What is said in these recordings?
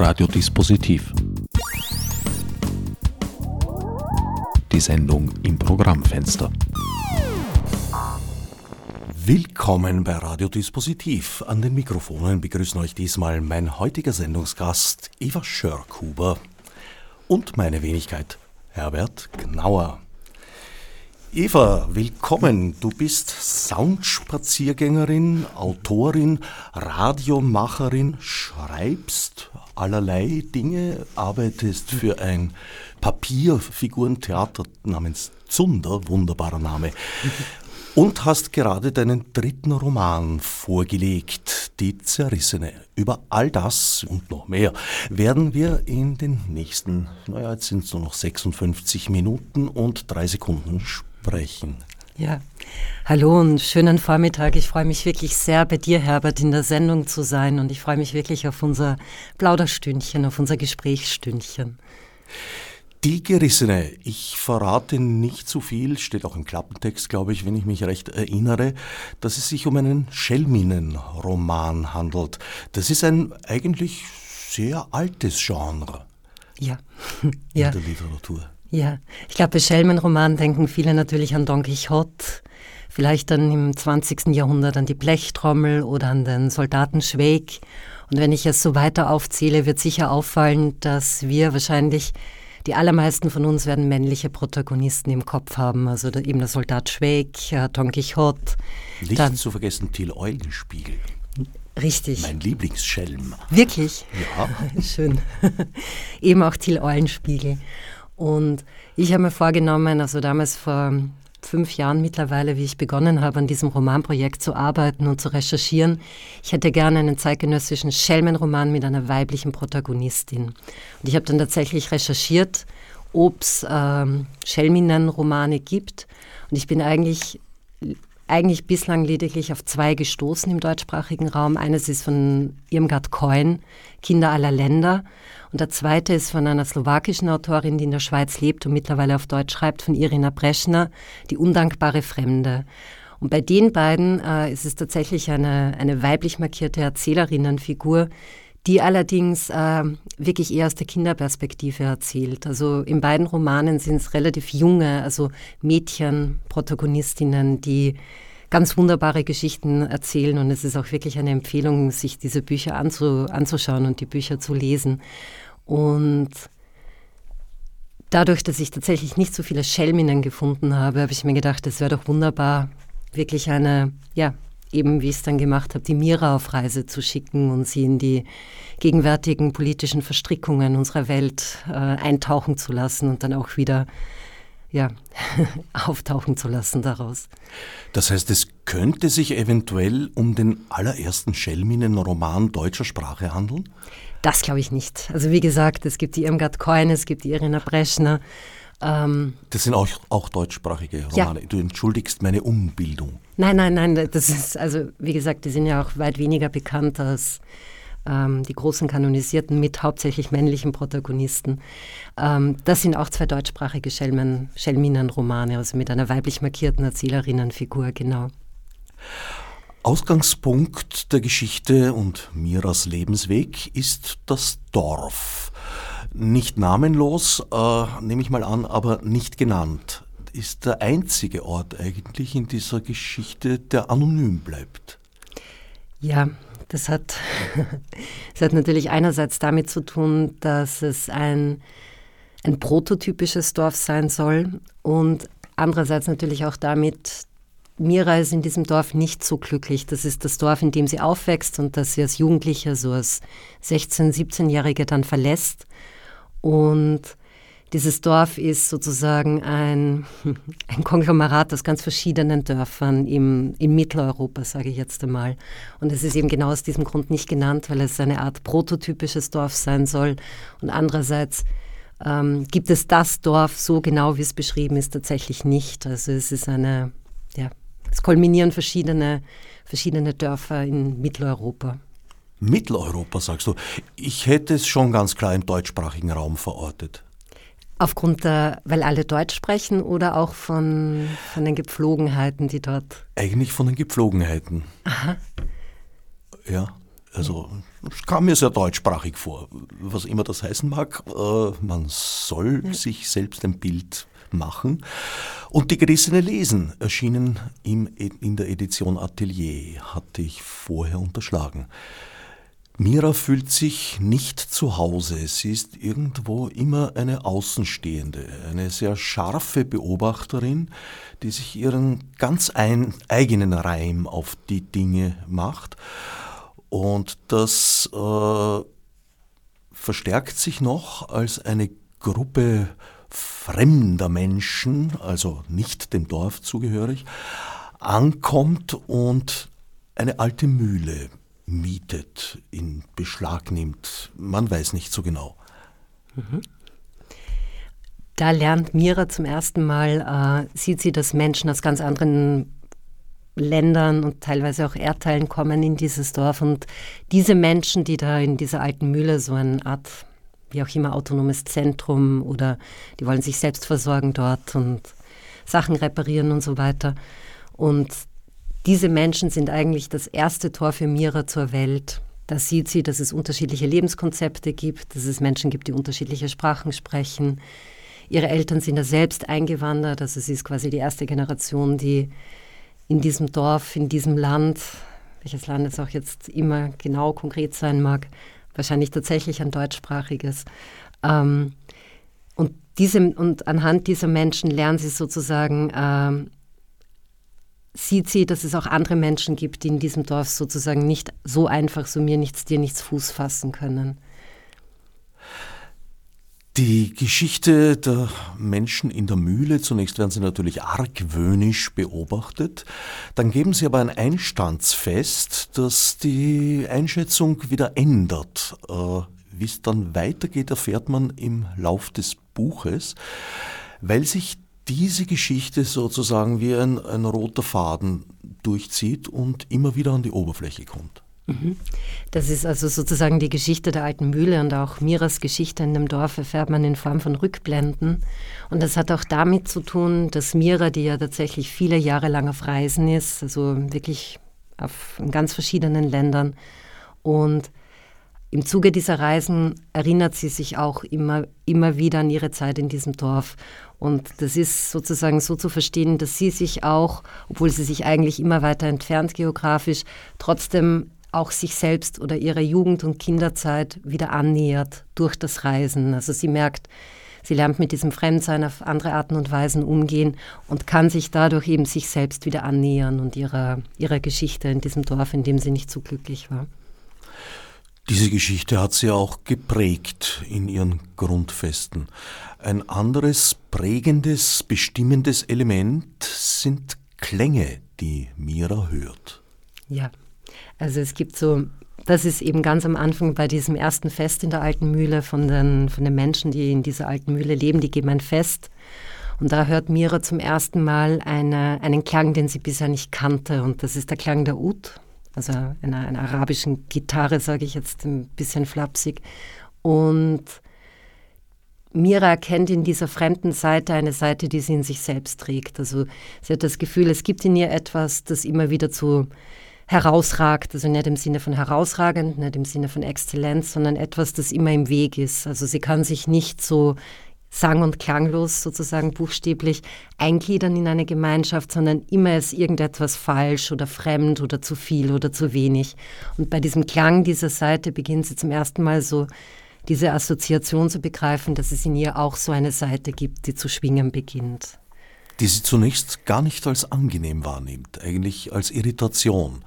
Radiodispositiv. Die Sendung im Programmfenster. Willkommen bei Radiodispositiv. An den Mikrofonen begrüßen euch diesmal mein heutiger Sendungsgast Eva Schörkhuber und meine Wenigkeit Herbert Gnauer. Eva, willkommen. Du bist Soundspaziergängerin, Autorin, Radiomacherin, schreibst allerlei Dinge, arbeitest für ein Papierfigurentheater namens Zunder, wunderbarer Name, und hast gerade deinen dritten Roman vorgelegt, Die Zerrissene. Über all das und noch mehr werden wir in den nächsten, naja, jetzt sind es nur noch 56 Minuten und drei Sekunden sprechen sprechen. Ja, hallo und schönen Vormittag. Ich freue mich wirklich sehr, bei dir, Herbert, in der Sendung zu sein und ich freue mich wirklich auf unser Plauderstündchen, auf unser Gesprächsstündchen. Die Gerissene, ich verrate nicht zu viel, steht auch im Klappentext, glaube ich, wenn ich mich recht erinnere, dass es sich um einen Schelminenroman handelt. Das ist ein eigentlich sehr altes Genre ja. in ja. der Literatur. Ja, ich glaube, bei Schelmenroman denken viele natürlich an Don Quixote, vielleicht dann im 20. Jahrhundert an die Blechtrommel oder an den Soldaten Schweig. Und wenn ich es so weiter aufzähle, wird sicher auffallen, dass wir wahrscheinlich, die allermeisten von uns werden männliche Protagonisten im Kopf haben. Also eben der Soldat Schweig, äh, Don Quixote. Nicht dann, zu vergessen Till Eulenspiegel. Richtig. Mein Lieblingsschelm. Wirklich? Ja. Schön. eben auch Till Eulenspiegel. Und ich habe mir vorgenommen, also damals vor fünf Jahren mittlerweile, wie ich begonnen habe, an diesem Romanprojekt zu arbeiten und zu recherchieren. Ich hätte gerne einen zeitgenössischen Schelmenroman mit einer weiblichen Protagonistin. Und ich habe dann tatsächlich recherchiert, ob es ähm, Schelminnen-Romane gibt. Und ich bin eigentlich, eigentlich bislang lediglich auf zwei gestoßen im deutschsprachigen Raum. Eines ist von Irmgard Coin, Kinder aller Länder. Und der zweite ist von einer slowakischen Autorin, die in der Schweiz lebt und mittlerweile auf Deutsch schreibt, von Irina Breschner, Die undankbare Fremde. Und bei den beiden äh, ist es tatsächlich eine, eine weiblich markierte Erzählerinnenfigur, die allerdings äh, wirklich eher aus der Kinderperspektive erzählt. Also in beiden Romanen sind es relativ junge, also Mädchen, Protagonistinnen, die ganz wunderbare Geschichten erzählen und es ist auch wirklich eine Empfehlung, sich diese Bücher anzu, anzuschauen und die Bücher zu lesen. Und dadurch, dass ich tatsächlich nicht so viele Schelminnen gefunden habe, habe ich mir gedacht, es wäre doch wunderbar, wirklich eine, ja, eben wie ich es dann gemacht habe, die Mira auf Reise zu schicken und sie in die gegenwärtigen politischen Verstrickungen unserer Welt äh, eintauchen zu lassen und dann auch wieder ja, auftauchen zu lassen daraus. Das heißt, es könnte sich eventuell um den allerersten Schelminen-Roman deutscher Sprache handeln? Das glaube ich nicht. Also wie gesagt, es gibt die Irmgard Coin, es gibt die Irina Breschner. Ähm, das sind auch, auch deutschsprachige Romane. Ja. Du entschuldigst meine Umbildung. Nein, nein, nein. Das ist, also wie gesagt, die sind ja auch weit weniger bekannt als ähm, die großen kanonisierten mit hauptsächlich männlichen Protagonisten. Ähm, das sind auch zwei deutschsprachige Schelmen, Schelminen-Romane, also mit einer weiblich markierten Erzählerinnenfigur, genau. Ausgangspunkt der Geschichte und Miras Lebensweg ist das Dorf. Nicht namenlos, äh, nehme ich mal an, aber nicht genannt. Ist der einzige Ort eigentlich in dieser Geschichte, der anonym bleibt. Ja, das hat, das hat natürlich einerseits damit zu tun, dass es ein, ein prototypisches Dorf sein soll und andererseits natürlich auch damit, Mira ist in diesem Dorf nicht so glücklich. Das ist das Dorf, in dem sie aufwächst und das sie als Jugendliche, so als 16-, 17-Jährige dann verlässt. Und dieses Dorf ist sozusagen ein, ein Konglomerat aus ganz verschiedenen Dörfern im, in Mitteleuropa, sage ich jetzt einmal. Und es ist eben genau aus diesem Grund nicht genannt, weil es eine Art prototypisches Dorf sein soll. Und andererseits ähm, gibt es das Dorf so genau, wie es beschrieben ist, tatsächlich nicht. Also es ist eine, ja, es kulminieren verschiedene, verschiedene Dörfer in Mitteleuropa. Mitteleuropa, sagst du. Ich hätte es schon ganz klar im deutschsprachigen Raum verortet. Aufgrund der, weil alle Deutsch sprechen oder auch von, von den Gepflogenheiten, die dort. Eigentlich von den Gepflogenheiten. Aha. Ja. Also es kam mir sehr deutschsprachig vor, was immer das heißen mag. Äh, man soll ja. sich selbst ein Bild machen. Und die Gerissene Lesen erschienen im, in der Edition Atelier, hatte ich vorher unterschlagen. Mira fühlt sich nicht zu Hause. Sie ist irgendwo immer eine Außenstehende, eine sehr scharfe Beobachterin, die sich ihren ganz eigenen Reim auf die Dinge macht. Und das äh, verstärkt sich noch, als eine Gruppe fremder Menschen, also nicht dem Dorf zugehörig, ankommt und eine alte Mühle mietet, in Beschlag nimmt. Man weiß nicht so genau. Mhm. Da lernt Mira zum ersten Mal, äh, sieht sie, dass Menschen aus ganz anderen Ländern und teilweise auch Erdteilen kommen in dieses Dorf. Und diese Menschen, die da in dieser alten Mühle so eine Art, wie auch immer, autonomes Zentrum oder die wollen sich selbst versorgen dort und Sachen reparieren und so weiter. Und diese Menschen sind eigentlich das erste Tor für Mira zur Welt. Da sieht sie, dass es unterschiedliche Lebenskonzepte gibt, dass es Menschen gibt, die unterschiedliche Sprachen sprechen. Ihre Eltern sind da selbst eingewandert, also sie ist quasi die erste Generation, die in diesem Dorf, in diesem Land, welches Land es auch jetzt immer genau konkret sein mag, wahrscheinlich tatsächlich ein deutschsprachiges. Ähm, und, diese, und anhand dieser Menschen lernen sie sozusagen ähm, sieht sie, dass es auch andere Menschen gibt, die in diesem Dorf sozusagen nicht so einfach so mir nichts, dir nichts Fuß fassen können. Die Geschichte der Menschen in der Mühle, zunächst werden sie natürlich argwöhnisch beobachtet, dann geben sie aber ein Einstandsfest, das die Einschätzung wieder ändert. Äh, wie es dann weitergeht, erfährt man im Lauf des Buches, weil sich diese Geschichte sozusagen wie ein, ein roter Faden durchzieht und immer wieder an die Oberfläche kommt. Mhm. Das ist also sozusagen die Geschichte der alten Mühle und auch Miras Geschichte in dem Dorf erfährt man in Form von Rückblenden. Und das hat auch damit zu tun, dass Mira, die ja tatsächlich viele Jahre lang auf Reisen ist, also wirklich auf, in ganz verschiedenen Ländern und im Zuge dieser Reisen erinnert sie sich auch immer, immer wieder an ihre Zeit in diesem Dorf. Und das ist sozusagen so zu verstehen, dass sie sich auch, obwohl sie sich eigentlich immer weiter entfernt geografisch, trotzdem auch sich selbst oder ihrer Jugend- und Kinderzeit wieder annähert durch das Reisen. Also sie merkt, sie lernt mit diesem Fremdsein auf andere Arten und Weisen umgehen und kann sich dadurch eben sich selbst wieder annähern und ihrer, ihrer Geschichte in diesem Dorf, in dem sie nicht so glücklich war. Diese Geschichte hat sie auch geprägt in ihren Grundfesten. Ein anderes prägendes, bestimmendes Element sind Klänge, die Mira hört. Ja, also es gibt so, das ist eben ganz am Anfang bei diesem ersten Fest in der alten Mühle von den, von den Menschen, die in dieser alten Mühle leben, die geben ein Fest. Und da hört Mira zum ersten Mal eine, einen Klang, den sie bisher nicht kannte. Und das ist der Klang der Ud also einer, einer arabischen Gitarre, sage ich jetzt ein bisschen flapsig. Und Mira erkennt in dieser fremden Seite eine Seite, die sie in sich selbst trägt. Also sie hat das Gefühl, es gibt in ihr etwas, das immer wieder zu herausragt, also nicht im Sinne von herausragend, nicht im Sinne von Exzellenz, sondern etwas, das immer im Weg ist. Also sie kann sich nicht so sang- und klanglos sozusagen buchstäblich eingliedern in eine Gemeinschaft, sondern immer ist irgendetwas falsch oder fremd oder zu viel oder zu wenig. Und bei diesem Klang dieser Seite beginnt sie zum ersten Mal so diese Assoziation zu begreifen, dass es in ihr auch so eine Seite gibt, die zu schwingen beginnt. Die sie zunächst gar nicht als angenehm wahrnimmt, eigentlich als Irritation.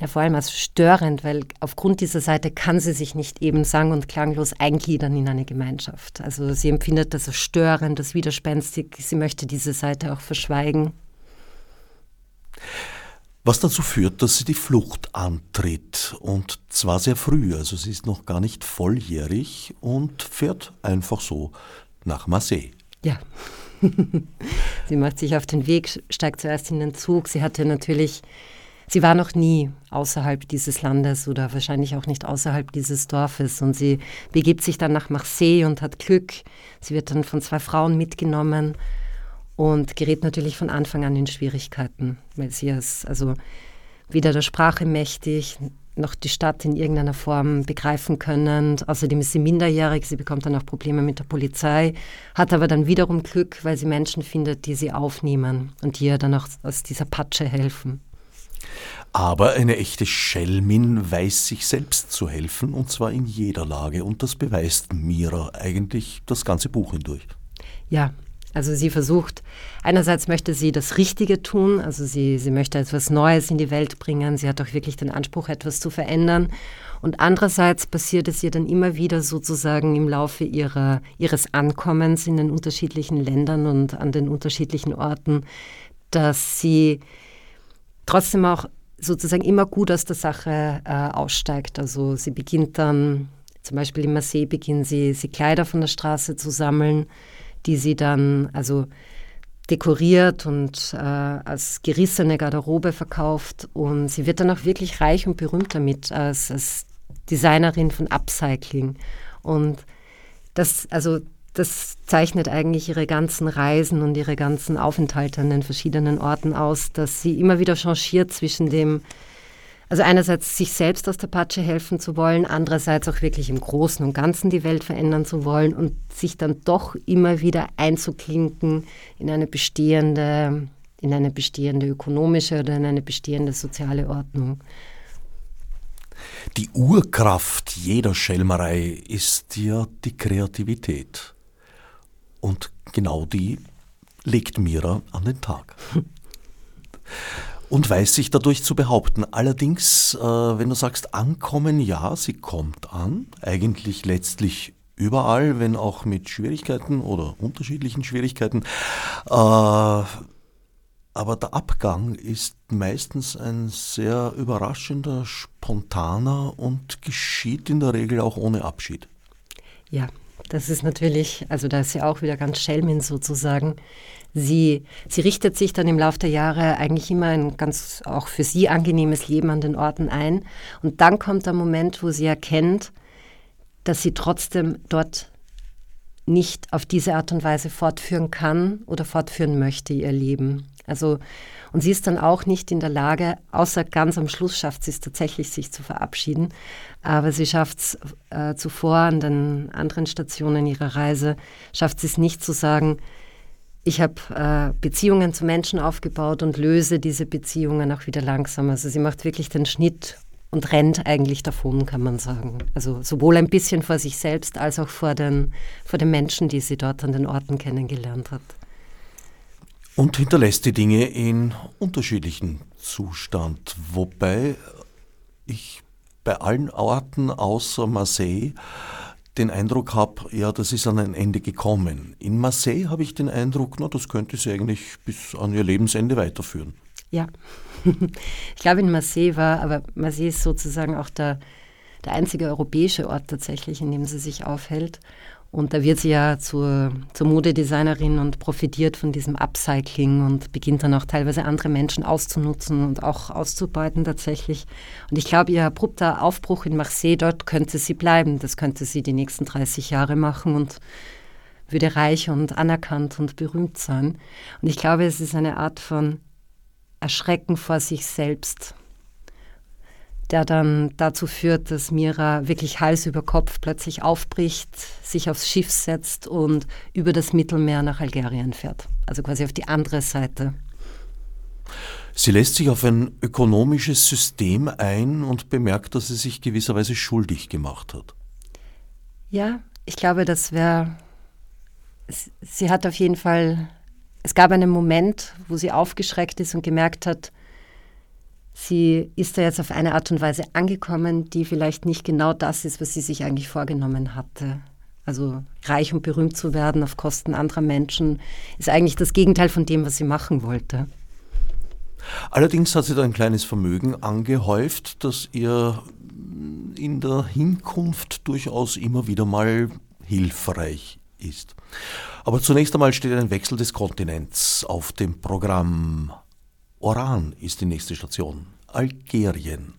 Ja, vor allem als störend, weil aufgrund dieser Seite kann sie sich nicht eben sang- und klanglos eingliedern in eine Gemeinschaft. Also sie empfindet das als störend, als widerspenstig. Sie möchte diese Seite auch verschweigen. Was dazu führt, dass sie die Flucht antritt. Und zwar sehr früh. Also sie ist noch gar nicht volljährig und fährt einfach so nach Marseille. Ja. sie macht sich auf den Weg, steigt zuerst in den Zug. Sie hatte natürlich Sie war noch nie außerhalb dieses Landes oder wahrscheinlich auch nicht außerhalb dieses Dorfes und sie begibt sich dann nach Marseille und hat Glück. Sie wird dann von zwei Frauen mitgenommen und gerät natürlich von Anfang an in Schwierigkeiten, weil sie ist also weder der Sprache mächtig, noch die Stadt in irgendeiner Form begreifen können. Außerdem ist sie minderjährig, sie bekommt dann auch Probleme mit der Polizei, hat aber dann wiederum Glück, weil sie Menschen findet, die sie aufnehmen und die ihr dann auch aus dieser Patsche helfen. Aber eine echte Schelmin weiß sich selbst zu helfen, und zwar in jeder Lage. Und das beweist Mira eigentlich das ganze Buch hindurch. Ja, also sie versucht, einerseits möchte sie das Richtige tun, also sie, sie möchte etwas Neues in die Welt bringen, sie hat auch wirklich den Anspruch, etwas zu verändern. Und andererseits passiert es ihr dann immer wieder sozusagen im Laufe ihrer, ihres Ankommens in den unterschiedlichen Ländern und an den unterschiedlichen Orten, dass sie trotzdem auch sozusagen immer gut aus der Sache äh, aussteigt. Also sie beginnt dann, zum Beispiel in Marseille beginnt sie, sie Kleider von der Straße zu sammeln, die sie dann also dekoriert und äh, als gerissene Garderobe verkauft. Und sie wird dann auch wirklich reich und berühmt damit als, als Designerin von Upcycling. Und das, also das zeichnet eigentlich ihre ganzen Reisen und ihre ganzen Aufenthalte an den verschiedenen Orten aus, dass sie immer wieder changiert zwischen dem, also einerseits sich selbst aus der Patsche helfen zu wollen, andererseits auch wirklich im Großen und Ganzen die Welt verändern zu wollen und sich dann doch immer wieder einzuklinken in eine bestehende, in eine bestehende ökonomische oder in eine bestehende soziale Ordnung. Die Urkraft jeder Schelmerei ist ja die Kreativität. Und genau die legt Mira an den Tag. Und weiß sich dadurch zu behaupten. Allerdings, äh, wenn du sagst ankommen, ja, sie kommt an, eigentlich letztlich überall, wenn auch mit Schwierigkeiten oder unterschiedlichen Schwierigkeiten. Äh, aber der Abgang ist meistens ein sehr überraschender, spontaner und geschieht in der Regel auch ohne Abschied. Ja, das ist natürlich, also da ist sie auch wieder ganz Schelmin sozusagen. Sie, sie richtet sich dann im Laufe der Jahre eigentlich immer ein ganz auch für sie angenehmes Leben an den Orten ein. Und dann kommt der Moment, wo sie erkennt, dass sie trotzdem dort nicht auf diese Art und Weise fortführen kann oder fortführen möchte, ihr Leben. Also, und sie ist dann auch nicht in der Lage, außer ganz am Schluss schafft sie es tatsächlich, sich zu verabschieden. Aber sie schafft es äh, zuvor an den anderen Stationen ihrer Reise, schafft sie es nicht zu sagen, ich habe äh, Beziehungen zu Menschen aufgebaut und löse diese Beziehungen auch wieder langsam. Also sie macht wirklich den Schnitt und rennt eigentlich davon, kann man sagen. Also sowohl ein bisschen vor sich selbst als auch vor den, vor den Menschen, die sie dort an den Orten kennengelernt hat und hinterlässt die Dinge in unterschiedlichen Zustand, wobei ich bei allen Orten außer Marseille den Eindruck habe, ja, das ist an ein Ende gekommen. In Marseille habe ich den Eindruck, na, das könnte sie eigentlich bis an ihr Lebensende weiterführen. Ja, ich glaube in Marseille war, aber Marseille ist sozusagen auch der, der einzige europäische Ort tatsächlich, in dem sie sich aufhält. Und da wird sie ja zur, zur Modedesignerin und profitiert von diesem Upcycling und beginnt dann auch teilweise andere Menschen auszunutzen und auch auszubeuten tatsächlich. Und ich glaube, ihr abrupter Aufbruch in Marseille, dort könnte sie bleiben. Das könnte sie die nächsten 30 Jahre machen und würde reich und anerkannt und berühmt sein. Und ich glaube, es ist eine Art von Erschrecken vor sich selbst der dann dazu führt, dass Mira wirklich Hals über Kopf plötzlich aufbricht, sich aufs Schiff setzt und über das Mittelmeer nach Algerien fährt. Also quasi auf die andere Seite. Sie lässt sich auf ein ökonomisches System ein und bemerkt, dass sie sich gewisserweise schuldig gemacht hat. Ja, ich glaube, das wäre. Sie hat auf jeden Fall. Es gab einen Moment, wo sie aufgeschreckt ist und gemerkt hat, sie ist da jetzt auf eine Art und Weise angekommen, die vielleicht nicht genau das ist, was sie sich eigentlich vorgenommen hatte. Also reich und berühmt zu werden auf Kosten anderer Menschen ist eigentlich das Gegenteil von dem, was sie machen wollte. Allerdings hat sie da ein kleines Vermögen angehäuft, das ihr in der Hinkunft durchaus immer wieder mal hilfreich ist. Aber zunächst einmal steht ein Wechsel des Kontinents auf dem Programm. Oran ist die nächste Station, Algerien.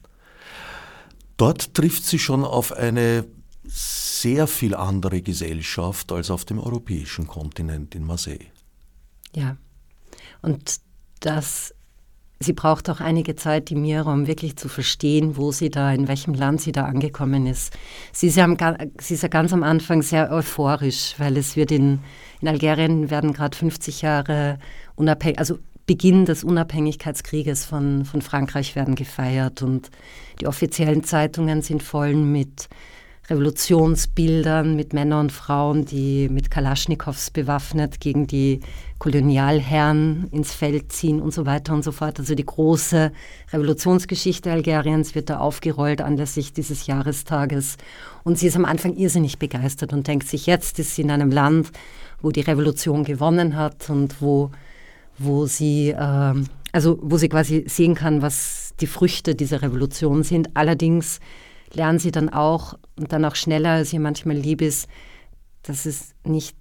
Dort trifft sie schon auf eine sehr viel andere Gesellschaft als auf dem europäischen Kontinent in Marseille. Ja, und das sie braucht auch einige Zeit, die Mira, um wirklich zu verstehen, wo sie da, in welchem Land sie da angekommen ist. Sie ist ja, am, sie ist ja ganz am Anfang sehr euphorisch, weil es wird in, in Algerien werden gerade 50 Jahre unabhängig, also Beginn des Unabhängigkeitskrieges von, von Frankreich werden gefeiert und die offiziellen Zeitungen sind voll mit Revolutionsbildern, mit Männern und Frauen, die mit Kalaschnikows bewaffnet gegen die Kolonialherren ins Feld ziehen und so weiter und so fort. Also die große Revolutionsgeschichte Algeriens wird da aufgerollt anlässlich dieses Jahrestages. Und sie ist am Anfang irrsinnig begeistert und denkt sich, jetzt ist sie in einem Land, wo die Revolution gewonnen hat und wo wo sie, äh, also wo sie quasi sehen kann, was die Früchte dieser Revolution sind. Allerdings lernen sie dann auch und dann auch schneller, als ihr manchmal lieb ist, dass es nicht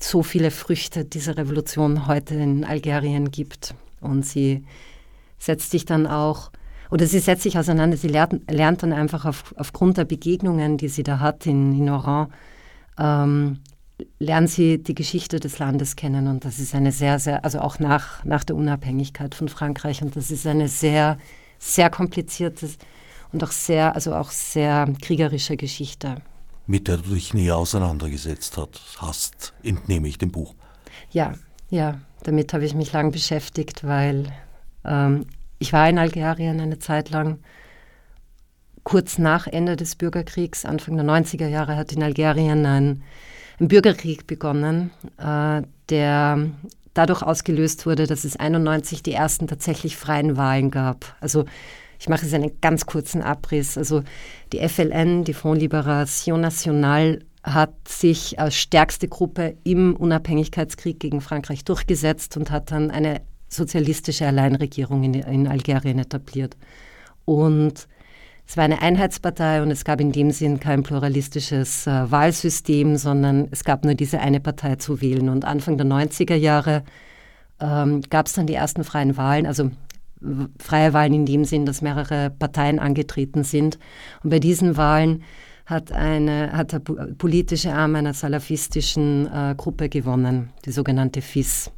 so viele Früchte dieser Revolution heute in Algerien gibt. Und sie setzt sich dann auch, oder sie setzt sich auseinander, sie lernt, lernt dann einfach auf, aufgrund der Begegnungen, die sie da hat in, in Oran, ähm, lernen sie die Geschichte des Landes kennen und das ist eine sehr, sehr, also auch nach, nach der Unabhängigkeit von Frankreich und das ist eine sehr, sehr komplizierte und auch sehr, also auch sehr kriegerische Geschichte. Mit der du dich näher auseinandergesetzt hast, entnehme ich dem Buch. Ja, ja, damit habe ich mich lang beschäftigt, weil ähm, ich war in Algerien eine Zeit lang. Kurz nach Ende des Bürgerkriegs, Anfang der 90er Jahre, hat in Algerien ein ein Bürgerkrieg begonnen, äh, der dadurch ausgelöst wurde, dass es 91 die ersten tatsächlich freien Wahlen gab. Also ich mache jetzt einen ganz kurzen Abriss. Also die FLN, die Front Libération Nationale, hat sich als stärkste Gruppe im Unabhängigkeitskrieg gegen Frankreich durchgesetzt und hat dann eine sozialistische Alleinregierung in, in Algerien etabliert. Und es war eine Einheitspartei und es gab in dem Sinn kein pluralistisches äh, Wahlsystem, sondern es gab nur diese eine Partei zu wählen. Und Anfang der 90er Jahre ähm, gab es dann die ersten freien Wahlen, also freie Wahlen in dem Sinn, dass mehrere Parteien angetreten sind. Und bei diesen Wahlen hat, eine, hat der politische Arm einer salafistischen äh, Gruppe gewonnen, die sogenannte FIS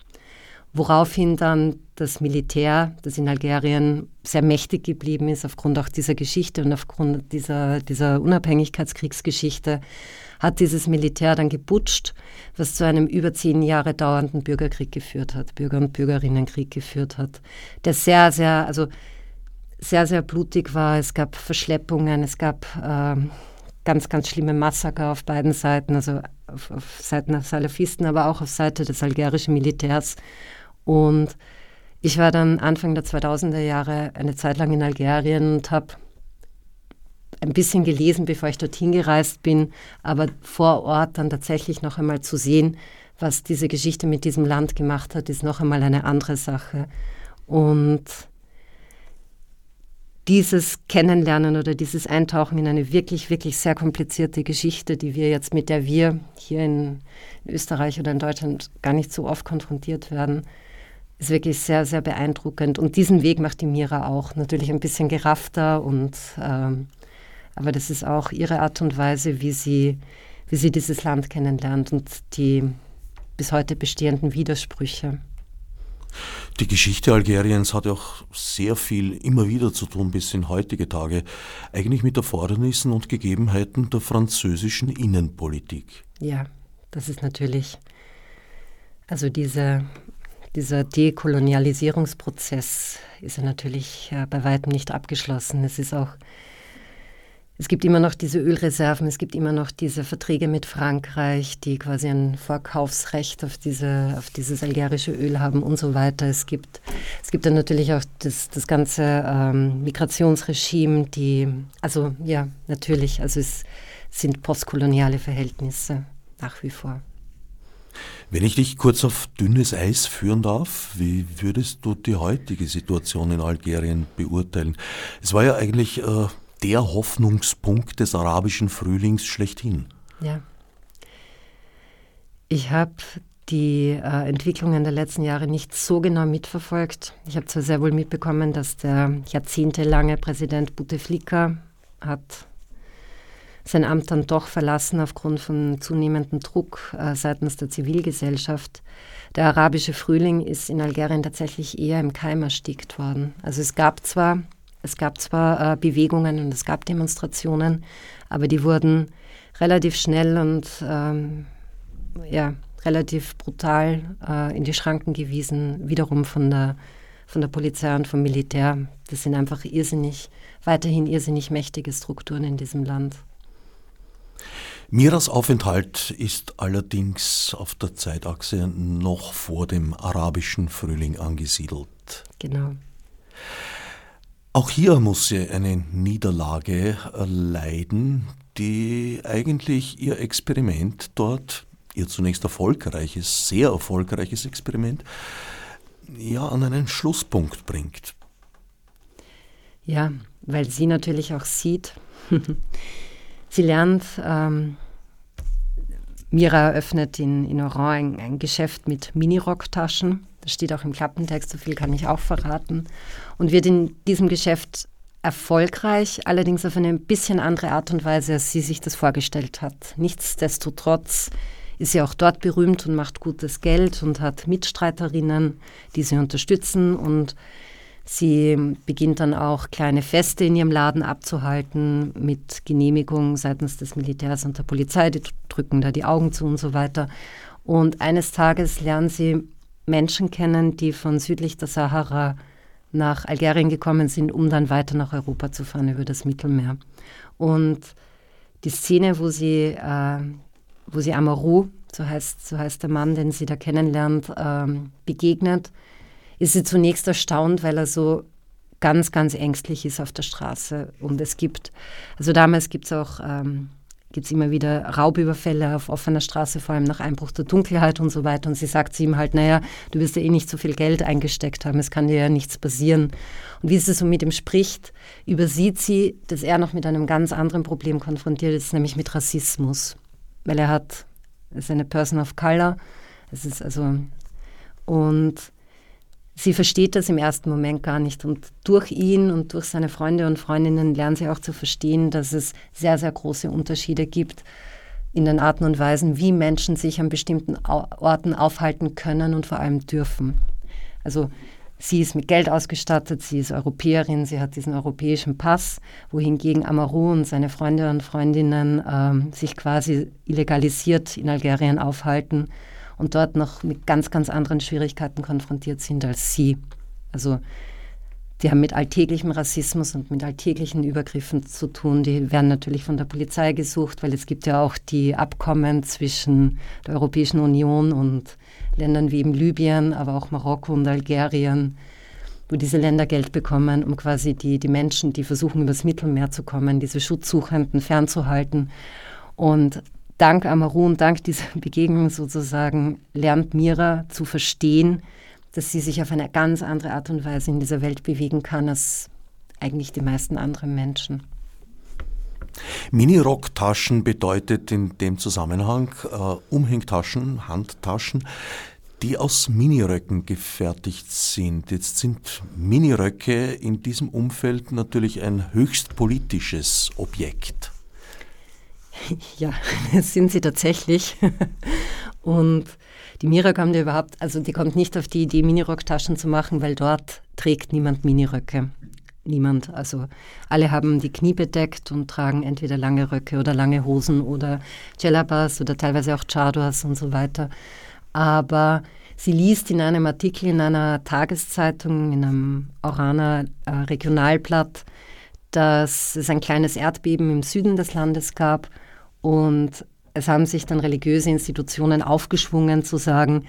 woraufhin dann das Militär, das in Algerien sehr mächtig geblieben ist, aufgrund auch dieser Geschichte und aufgrund dieser, dieser Unabhängigkeitskriegsgeschichte, hat dieses Militär dann geputscht, was zu einem über zehn Jahre dauernden Bürgerkrieg geführt hat, Bürger- und Bürgerinnenkrieg geführt hat, der sehr, sehr, also sehr, sehr blutig war. Es gab Verschleppungen, es gab äh, ganz, ganz schlimme Massaker auf beiden Seiten, also auf, auf Seiten der Salafisten, aber auch auf Seite des algerischen Militärs. Und ich war dann Anfang der 2000er Jahre eine Zeit lang in Algerien und habe ein bisschen gelesen, bevor ich dorthin gereist bin, aber vor Ort dann tatsächlich noch einmal zu sehen, was diese Geschichte mit diesem Land gemacht hat, ist noch einmal eine andere Sache. Und dieses Kennenlernen oder dieses Eintauchen in eine wirklich, wirklich sehr komplizierte Geschichte, die wir jetzt, mit der wir hier in Österreich oder in Deutschland gar nicht so oft konfrontiert werden, ist wirklich sehr, sehr beeindruckend. Und diesen Weg macht die Mira auch. Natürlich ein bisschen geraffter und ähm, aber das ist auch ihre Art und Weise, wie sie, wie sie dieses Land kennenlernt und die bis heute bestehenden Widersprüche. Die Geschichte Algeriens hat auch sehr viel immer wieder zu tun bis in heutige Tage, eigentlich mit Erfordernissen und Gegebenheiten der französischen Innenpolitik. Ja, das ist natürlich, also diese dieser Dekolonialisierungsprozess ist ja natürlich äh, bei weitem nicht abgeschlossen. Es ist auch, es gibt immer noch diese Ölreserven, es gibt immer noch diese Verträge mit Frankreich, die quasi ein Vorkaufsrecht auf, diese, auf dieses algerische Öl haben und so weiter. Es gibt, es gibt dann natürlich auch das, das ganze ähm, Migrationsregime, die, also ja, natürlich, also es sind postkoloniale Verhältnisse nach wie vor. Wenn ich dich kurz auf dünnes Eis führen darf, wie würdest du die heutige Situation in Algerien beurteilen? Es war ja eigentlich äh, der Hoffnungspunkt des arabischen Frühlings schlechthin. Ja. Ich habe die äh, Entwicklungen der letzten Jahre nicht so genau mitverfolgt. Ich habe zwar sehr wohl mitbekommen, dass der jahrzehntelange Präsident Bouteflika hat sein Amt dann doch verlassen aufgrund von zunehmendem Druck äh, seitens der Zivilgesellschaft. Der arabische Frühling ist in Algerien tatsächlich eher im Keim erstickt worden. Also es gab zwar, es gab zwar äh, Bewegungen und es gab Demonstrationen, aber die wurden relativ schnell und ähm, ja, relativ brutal äh, in die Schranken gewiesen, wiederum von der, von der Polizei und vom Militär. Das sind einfach irrsinnig, weiterhin irrsinnig mächtige Strukturen in diesem Land. Miras Aufenthalt ist allerdings auf der Zeitachse noch vor dem arabischen Frühling angesiedelt. Genau. Auch hier muss sie eine Niederlage erleiden, die eigentlich ihr Experiment dort, ihr zunächst erfolgreiches, sehr erfolgreiches Experiment, ja an einen Schlusspunkt bringt. Ja, weil sie natürlich auch sieht, sie lernt, ähm, Mira eröffnet in, in Oran ein, ein Geschäft mit Minirocktaschen. Das steht auch im Klappentext, so viel kann ich auch verraten. Und wird in diesem Geschäft erfolgreich, allerdings auf eine ein bisschen andere Art und Weise, als sie sich das vorgestellt hat. Nichtsdestotrotz ist sie auch dort berühmt und macht gutes Geld und hat Mitstreiterinnen, die sie unterstützen und Sie beginnt dann auch kleine Feste in ihrem Laden abzuhalten mit Genehmigung seitens des Militärs und der Polizei. Die drücken da die Augen zu und so weiter. Und eines Tages lernen sie Menschen kennen, die von südlich der Sahara nach Algerien gekommen sind, um dann weiter nach Europa zu fahren über das Mittelmeer. Und die Szene, wo sie, äh, wo sie Amaru, so heißt, so heißt der Mann, den sie da kennenlernt, äh, begegnet, ist sie zunächst erstaunt, weil er so ganz, ganz ängstlich ist auf der Straße. Und es gibt, also damals gibt es auch, ähm, gibt es immer wieder Raubüberfälle auf offener Straße, vor allem nach Einbruch der Dunkelheit und so weiter. Und sie sagt zu ihm halt, naja, du wirst ja eh nicht so viel Geld eingesteckt haben, es kann dir ja nichts passieren. Und wie sie so mit ihm spricht, übersieht sie, dass er noch mit einem ganz anderen Problem konfrontiert ist, nämlich mit Rassismus. Weil er hat, ist eine Person of Color, es ist also, und sie versteht das im ersten Moment gar nicht. Und durch ihn und durch seine Freunde und Freundinnen lernt sie auch zu verstehen, dass es sehr, sehr große Unterschiede gibt in den Arten und Weisen, wie Menschen sich an bestimmten Orten aufhalten können und vor allem dürfen. Also sie ist mit Geld ausgestattet, sie ist Europäerin, sie hat diesen europäischen Pass, wohingegen Amaru und seine Freunde und Freundinnen äh, sich quasi illegalisiert in Algerien aufhalten und dort noch mit ganz, ganz anderen Schwierigkeiten konfrontiert sind als sie. Also die haben mit alltäglichem Rassismus und mit alltäglichen Übergriffen zu tun. Die werden natürlich von der Polizei gesucht, weil es gibt ja auch die Abkommen zwischen der Europäischen Union und Ländern wie eben Libyen, aber auch Marokko und Algerien, wo diese Länder Geld bekommen, um quasi die, die Menschen, die versuchen, übers Mittelmeer zu kommen, diese Schutzsuchenden fernzuhalten. Und dank Amaru und dank dieser Begegnung sozusagen lernt Mira zu verstehen, dass sie sich auf eine ganz andere Art und Weise in dieser Welt bewegen kann als eigentlich die meisten anderen Menschen. Mini-Rocktaschen bedeutet in dem Zusammenhang äh, Umhängtaschen, Handtaschen, die aus Miniröcken gefertigt sind. Jetzt sind Miniröcke in diesem Umfeld natürlich ein höchst politisches Objekt. Ja, das sind sie tatsächlich. Und die Mira kommt ja überhaupt, also die kommt nicht auf die Idee, Minirocktaschen zu machen, weil dort trägt niemand Miniröcke. Niemand. Also alle haben die Knie bedeckt und tragen entweder lange Röcke oder lange Hosen oder Djellabas oder teilweise auch Chadors und so weiter. Aber sie liest in einem Artikel in einer Tageszeitung, in einem Oraner äh, Regionalblatt, dass es ein kleines Erdbeben im Süden des Landes gab und es haben sich dann religiöse Institutionen aufgeschwungen zu sagen,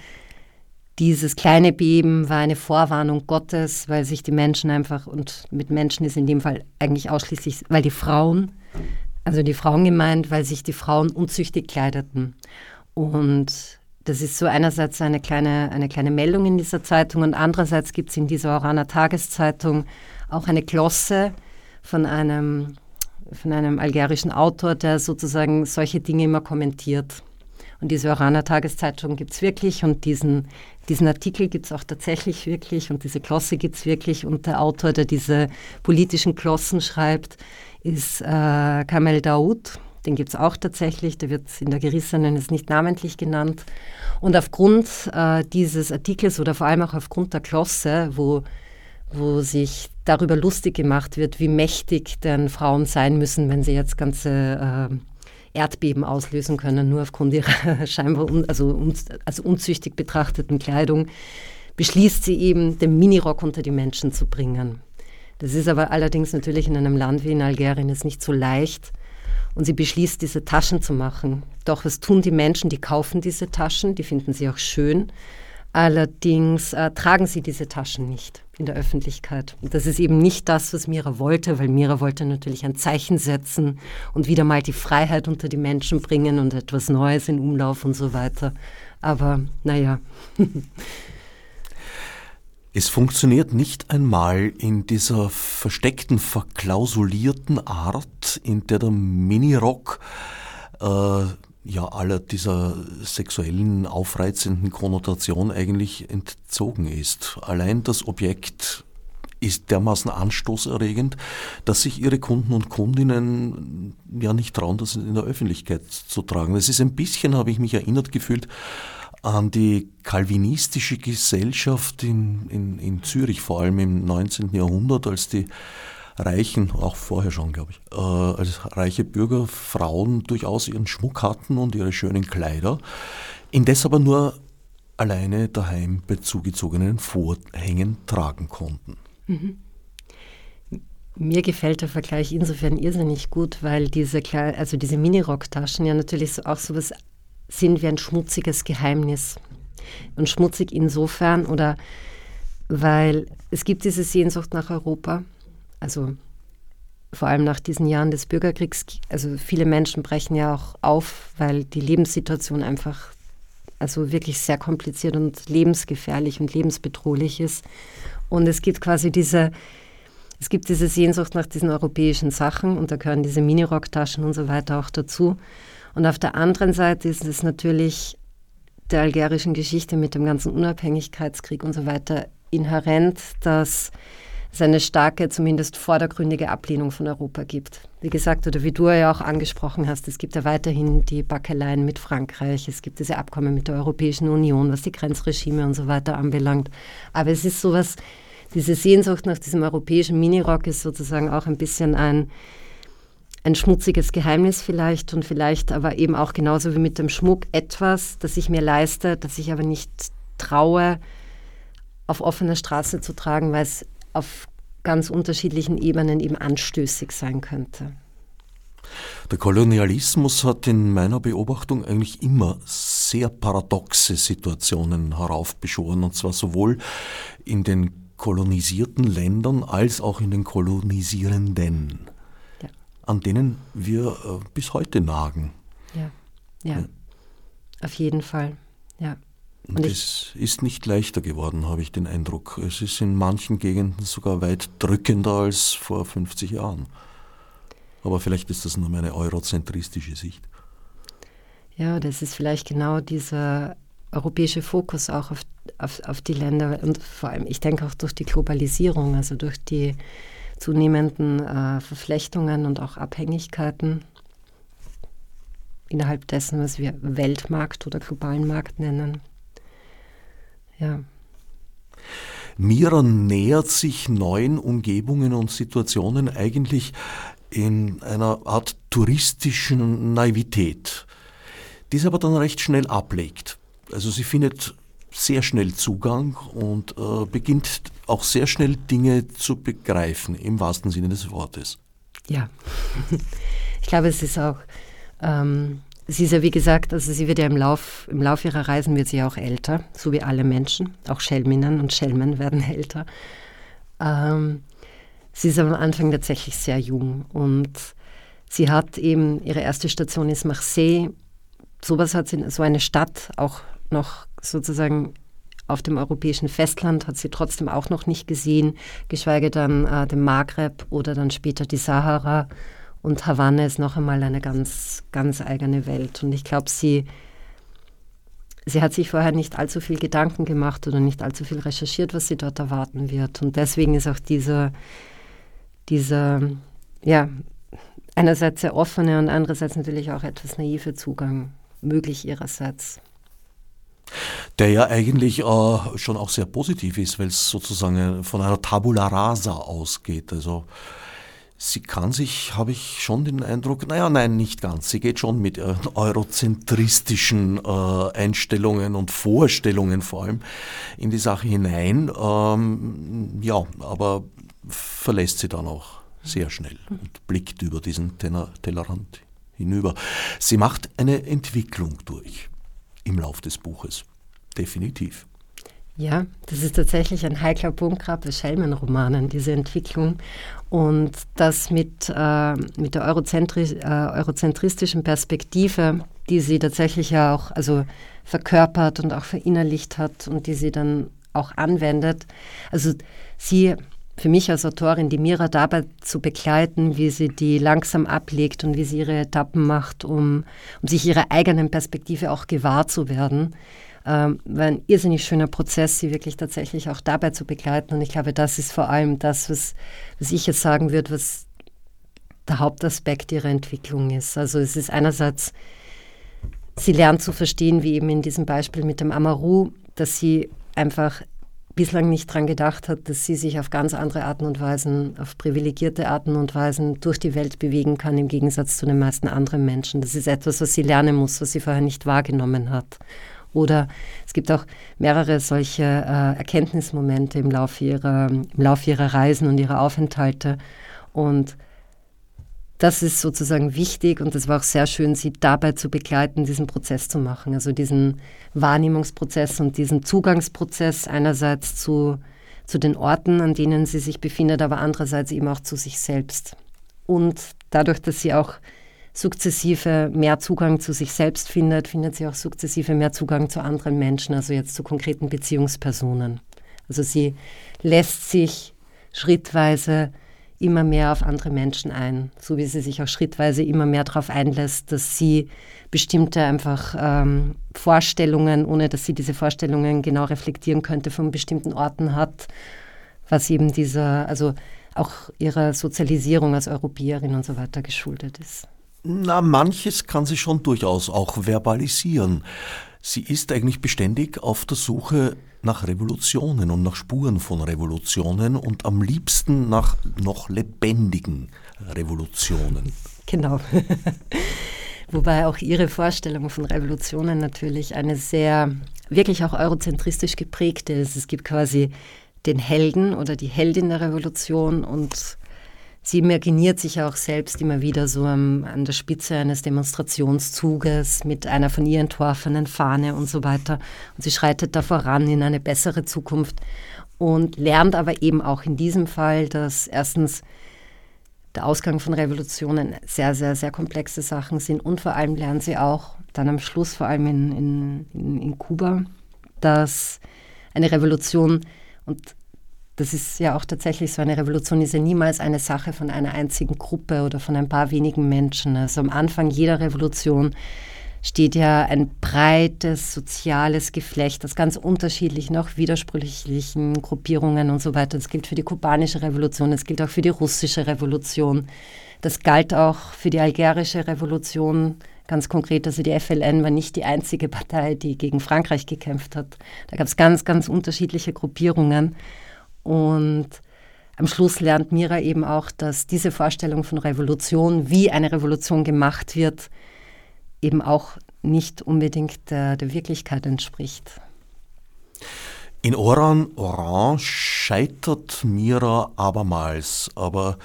dieses kleine Beben war eine Vorwarnung Gottes, weil sich die Menschen einfach, und mit Menschen ist in dem Fall eigentlich ausschließlich, weil die Frauen, also die Frauen gemeint, weil sich die Frauen unzüchtig kleideten. Und das ist so einerseits eine kleine, eine kleine Meldung in dieser Zeitung und andererseits gibt es in dieser Oraner Tageszeitung auch eine Glosse von einem von einem algerischen Autor, der sozusagen solche Dinge immer kommentiert. Und diese Oraner Tageszeitung gibt es wirklich und diesen, diesen Artikel gibt es auch tatsächlich wirklich und diese Klosse gibt es wirklich und der Autor, der diese politischen Klossen schreibt, ist äh, Kamel Daoud. Den gibt es auch tatsächlich, der wird in der Gerissenen ist nicht namentlich genannt. Und aufgrund äh, dieses Artikels oder vor allem auch aufgrund der Klosse, wo, wo sich darüber lustig gemacht wird, wie mächtig denn Frauen sein müssen, wenn sie jetzt ganze äh, Erdbeben auslösen können, nur aufgrund ihrer scheinbar un, also, un, also unzüchtig betrachteten Kleidung, beschließt sie eben, den Minirock unter die Menschen zu bringen. Das ist aber allerdings natürlich in einem Land wie in Algerien ist nicht so leicht. Und sie beschließt, diese Taschen zu machen. Doch was tun die Menschen? Die kaufen diese Taschen, die finden sie auch schön. Allerdings äh, tragen sie diese Taschen nicht in der Öffentlichkeit. Und das ist eben nicht das, was Mira wollte, weil Mira wollte natürlich ein Zeichen setzen und wieder mal die Freiheit unter die Menschen bringen und etwas Neues in Umlauf und so weiter. Aber naja. Es funktioniert nicht einmal in dieser versteckten, verklausulierten Art, in der der Minirock äh, ja aller dieser sexuellen, aufreizenden Konnotation eigentlich entzogen ist. Allein das Objekt ist dermaßen anstoßerregend, dass sich ihre Kunden und Kundinnen ja nicht trauen, das in der Öffentlichkeit zu tragen. Es ist ein bisschen, habe ich mich erinnert gefühlt, an die kalvinistische Gesellschaft in, in, in Zürich, vor allem im 19. Jahrhundert, als die reichen, auch vorher schon, glaube ich, äh, als reiche Bürger Frauen durchaus ihren Schmuck hatten und ihre schönen Kleider, indes aber nur alleine daheim bei zugezogenen Vorhängen tragen konnten. Mhm. Mir gefällt der Vergleich insofern irrsinnig gut, weil diese, also diese Minirocktaschen ja natürlich auch so was sind wie ein schmutziges Geheimnis. Und schmutzig insofern oder weil es gibt diese Sehnsucht nach Europa, also vor allem nach diesen Jahren des Bürgerkriegs, also viele Menschen brechen ja auch auf, weil die Lebenssituation einfach also wirklich sehr kompliziert und lebensgefährlich und lebensbedrohlich ist. Und es gibt quasi diese, es gibt diese Sehnsucht nach diesen europäischen Sachen und da gehören diese Minirocktaschen und so weiter auch dazu. Und auf der anderen Seite ist es natürlich der algerischen Geschichte mit dem ganzen Unabhängigkeitskrieg und so weiter inhärent, dass es eine starke, zumindest vordergründige Ablehnung von Europa gibt. Wie gesagt, oder wie du ja auch angesprochen hast, es gibt ja weiterhin die Backeleien mit Frankreich, es gibt diese Abkommen mit der Europäischen Union, was die Grenzregime und so weiter anbelangt. Aber es ist sowas, diese Sehnsucht nach diesem europäischen Minirock ist sozusagen auch ein bisschen ein ein schmutziges Geheimnis vielleicht und vielleicht aber eben auch genauso wie mit dem Schmuck etwas, das ich mir leiste, das ich aber nicht traue, auf offener Straße zu tragen, weil es auf ganz unterschiedlichen Ebenen eben anstößig sein könnte. Der Kolonialismus hat in meiner Beobachtung eigentlich immer sehr paradoxe Situationen heraufbeschworen, und zwar sowohl in den kolonisierten Ländern als auch in den kolonisierenden an denen wir äh, bis heute nagen. Ja, ja, ja. auf jeden Fall, ja. Und, es ist nicht leichter geworden, habe ich den Eindruck. Es ist in manchen Gegenden sogar weit drückender als vor 50 Jahren. Aber vielleicht ist das nur meine eurozentristische Sicht. Ja, das ist vielleicht genau dieser europäische Fokus auch auf, auf, auf die Länder und vor allem, ich denke auch durch die Globalisierung, also durch die zunehmenden äh, Verflechtungen und auch Abhängigkeiten innerhalb dessen, was wir Weltmarkt oder globalen Markt nennen. Ja. Mira nähert sich neuen Umgebungen und Situationen eigentlich in einer Art touristischen Naivität, die sie aber dann recht schnell ablegt. Also sie findet sehr schnell Zugang und äh, beginnt auch sehr schnell Dinge zu begreifen, im wahrsten Sinne des Wortes. Ja, ich glaube, es ist auch, ähm, sie ist ja wie gesagt, also sie wird ja im Lauf, im Lauf ihrer Reisen wird sie auch älter, so wie alle Menschen, auch Schelminnen und Schelmen werden älter. Ähm, sie ist am Anfang tatsächlich sehr jung und sie hat eben, ihre erste Station ist Marseille, sowas hat sie, so eine Stadt auch noch sozusagen auf dem europäischen Festland hat sie trotzdem auch noch nicht gesehen, geschweige dann äh, den Maghreb oder dann später die Sahara. Und Havanna ist noch einmal eine ganz, ganz eigene Welt. Und ich glaube, sie, sie hat sich vorher nicht allzu viel Gedanken gemacht oder nicht allzu viel recherchiert, was sie dort erwarten wird. Und deswegen ist auch dieser, dieser ja, einerseits sehr offene und andererseits natürlich auch etwas naive Zugang möglich ihrerseits. Der ja eigentlich äh, schon auch sehr positiv ist, weil es sozusagen von einer Tabula rasa ausgeht. Also sie kann sich, habe ich schon den Eindruck, naja, nein, nicht ganz. Sie geht schon mit eurozentristischen äh, Einstellungen und Vorstellungen vor allem in die Sache hinein. Ähm, ja, aber verlässt sie dann auch sehr schnell und blickt über diesen Tellerrand hinüber. Sie macht eine Entwicklung durch im Lauf des Buches. Definitiv. Ja, das ist tatsächlich ein heikler Punkt, gerade bei Schelmen-Romanen, diese Entwicklung. Und das mit, äh, mit der Eurozentri äh, eurozentristischen Perspektive, die sie tatsächlich ja auch also verkörpert und auch verinnerlicht hat und die sie dann auch anwendet. Also sie für mich als Autorin, die Mira dabei zu begleiten, wie sie die langsam ablegt und wie sie ihre Etappen macht, um, um sich ihrer eigenen Perspektive auch gewahr zu werden. Ähm, war ein irrsinnig schöner Prozess, sie wirklich tatsächlich auch dabei zu begleiten. Und ich glaube, das ist vor allem das, was, was ich jetzt sagen würde, was der Hauptaspekt ihrer Entwicklung ist. Also es ist einerseits, sie lernt zu verstehen, wie eben in diesem Beispiel mit dem Amaru, dass sie einfach bislang nicht daran gedacht hat, dass sie sich auf ganz andere Arten und Weisen, auf privilegierte Arten und Weisen durch die Welt bewegen kann, im Gegensatz zu den meisten anderen Menschen. Das ist etwas, was sie lernen muss, was sie vorher nicht wahrgenommen hat. Oder es gibt auch mehrere solche äh, Erkenntnismomente im Laufe, ihrer, im Laufe ihrer Reisen und ihrer Aufenthalte. Und das ist sozusagen wichtig und es war auch sehr schön, sie dabei zu begleiten, diesen Prozess zu machen. Also diesen Wahrnehmungsprozess und diesen Zugangsprozess einerseits zu, zu den Orten, an denen sie sich befindet, aber andererseits eben auch zu sich selbst. Und dadurch, dass sie auch sukzessive mehr Zugang zu sich selbst findet, findet sie auch sukzessive mehr Zugang zu anderen Menschen, also jetzt zu konkreten Beziehungspersonen. Also sie lässt sich schrittweise immer mehr auf andere Menschen ein, so wie sie sich auch schrittweise immer mehr darauf einlässt, dass sie bestimmte einfach ähm, Vorstellungen, ohne dass sie diese Vorstellungen genau reflektieren könnte, von bestimmten Orten hat, was eben dieser, also auch ihrer Sozialisierung als Europäerin und so weiter geschuldet ist. Na, manches kann sie schon durchaus auch verbalisieren. Sie ist eigentlich beständig auf der Suche nach Revolutionen und nach Spuren von Revolutionen und am liebsten nach noch lebendigen Revolutionen. Genau. Wobei auch ihre Vorstellung von Revolutionen natürlich eine sehr, wirklich auch eurozentristisch geprägte ist. Es gibt quasi den Helden oder die Heldin der Revolution und Sie imaginiert sich auch selbst immer wieder so am, an der Spitze eines Demonstrationszuges mit einer von ihr entworfenen Fahne und so weiter. Und sie schreitet da voran in eine bessere Zukunft und lernt aber eben auch in diesem Fall, dass erstens der Ausgang von Revolutionen sehr, sehr, sehr komplexe Sachen sind und vor allem lernt sie auch dann am Schluss, vor allem in, in, in Kuba, dass eine Revolution und das ist ja auch tatsächlich so, eine Revolution ist ja niemals eine Sache von einer einzigen Gruppe oder von ein paar wenigen Menschen. Also am Anfang jeder Revolution steht ja ein breites soziales Geflecht aus ganz unterschiedlichen, auch widersprüchlichen Gruppierungen und so weiter. Das gilt für die kubanische Revolution, das gilt auch für die russische Revolution. Das galt auch für die algerische Revolution ganz konkret. Also die FLN war nicht die einzige Partei, die gegen Frankreich gekämpft hat. Da gab es ganz, ganz unterschiedliche Gruppierungen. Und am Schluss lernt Mira eben auch, dass diese Vorstellung von Revolution, wie eine Revolution gemacht wird, eben auch nicht unbedingt der, der Wirklichkeit entspricht. In Oran Orange scheitert Mira abermals, aber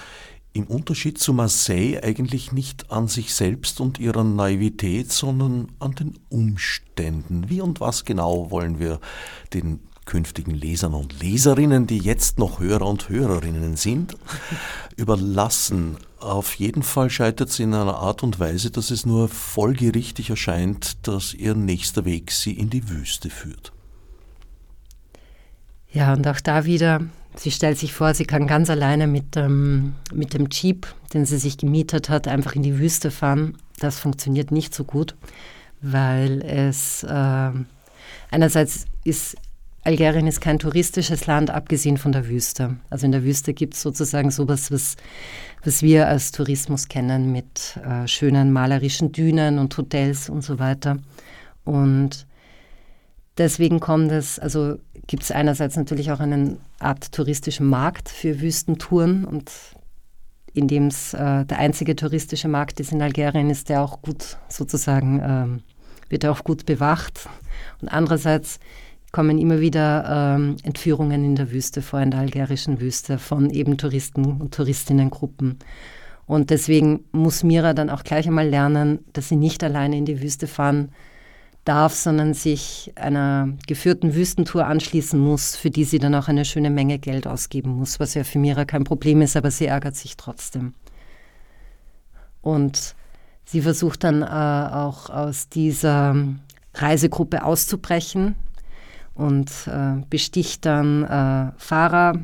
im Unterschied zu Marseille eigentlich nicht an sich selbst und ihrer Naivität, sondern an den Umständen. Wie und was genau wollen wir den künftigen Lesern und Leserinnen, die jetzt noch Hörer und Hörerinnen sind, überlassen. Auf jeden Fall scheitert sie in einer Art und Weise, dass es nur folgerichtig erscheint, dass ihr nächster Weg sie in die Wüste führt. Ja, und auch da wieder, sie stellt sich vor, sie kann ganz alleine mit, ähm, mit dem Jeep, den sie sich gemietet hat, einfach in die Wüste fahren. Das funktioniert nicht so gut, weil es äh, einerseits ist Algerien ist kein touristisches Land, abgesehen von der Wüste. Also in der Wüste gibt es sozusagen sowas, was, was wir als Tourismus kennen, mit äh, schönen malerischen Dünen und Hotels und so weiter. Und deswegen kommt es, also gibt es einerseits natürlich auch eine Art touristischen Markt für Wüstentouren und in dem es äh, der einzige touristische Markt ist in Algerien, ist der auch gut sozusagen, ähm, wird er auch gut bewacht. Und andererseits kommen immer wieder ähm, Entführungen in der Wüste vor, in der algerischen Wüste, von eben Touristen und Touristinnengruppen. Und deswegen muss Mira dann auch gleich einmal lernen, dass sie nicht alleine in die Wüste fahren darf, sondern sich einer geführten Wüstentour anschließen muss, für die sie dann auch eine schöne Menge Geld ausgeben muss, was ja für Mira kein Problem ist, aber sie ärgert sich trotzdem. Und sie versucht dann äh, auch aus dieser Reisegruppe auszubrechen, und äh, besticht dann äh, Fahrer,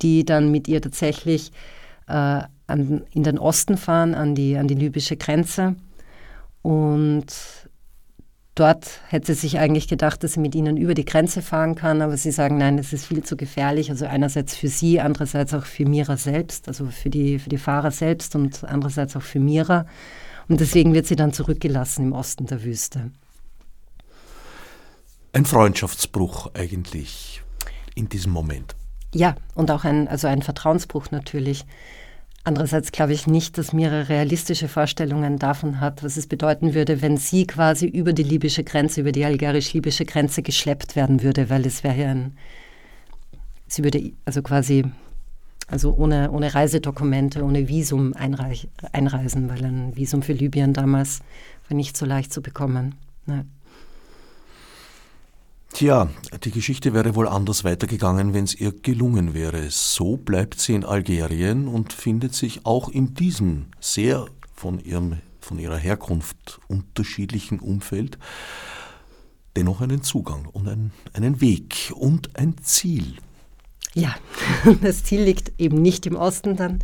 die dann mit ihr tatsächlich äh, an, in den Osten fahren, an die, an die libysche Grenze. Und dort hätte sie sich eigentlich gedacht, dass sie mit ihnen über die Grenze fahren kann, aber sie sagen, nein, das ist viel zu gefährlich. Also einerseits für sie, andererseits auch für Mira selbst, also für die, für die Fahrer selbst und andererseits auch für Mira. Und deswegen wird sie dann zurückgelassen im Osten der Wüste ein Freundschaftsbruch eigentlich in diesem Moment. Ja, und auch ein, also ein Vertrauensbruch natürlich. Andererseits glaube ich nicht, dass Mira realistische Vorstellungen davon hat, was es bedeuten würde, wenn sie quasi über die libysche Grenze, über die algerisch-libysche Grenze geschleppt werden würde, weil es wäre ja ein, sie würde also quasi, also ohne, ohne Reisedokumente, ohne Visum einreich, einreisen, weil ein Visum für Libyen damals war nicht so leicht zu bekommen. Ja. Tja, die Geschichte wäre wohl anders weitergegangen, wenn es ihr gelungen wäre. So bleibt sie in Algerien und findet sich auch in diesem sehr von, ihrem, von ihrer Herkunft unterschiedlichen Umfeld dennoch einen Zugang und ein, einen Weg und ein Ziel. Ja, das Ziel liegt eben nicht im Osten dann,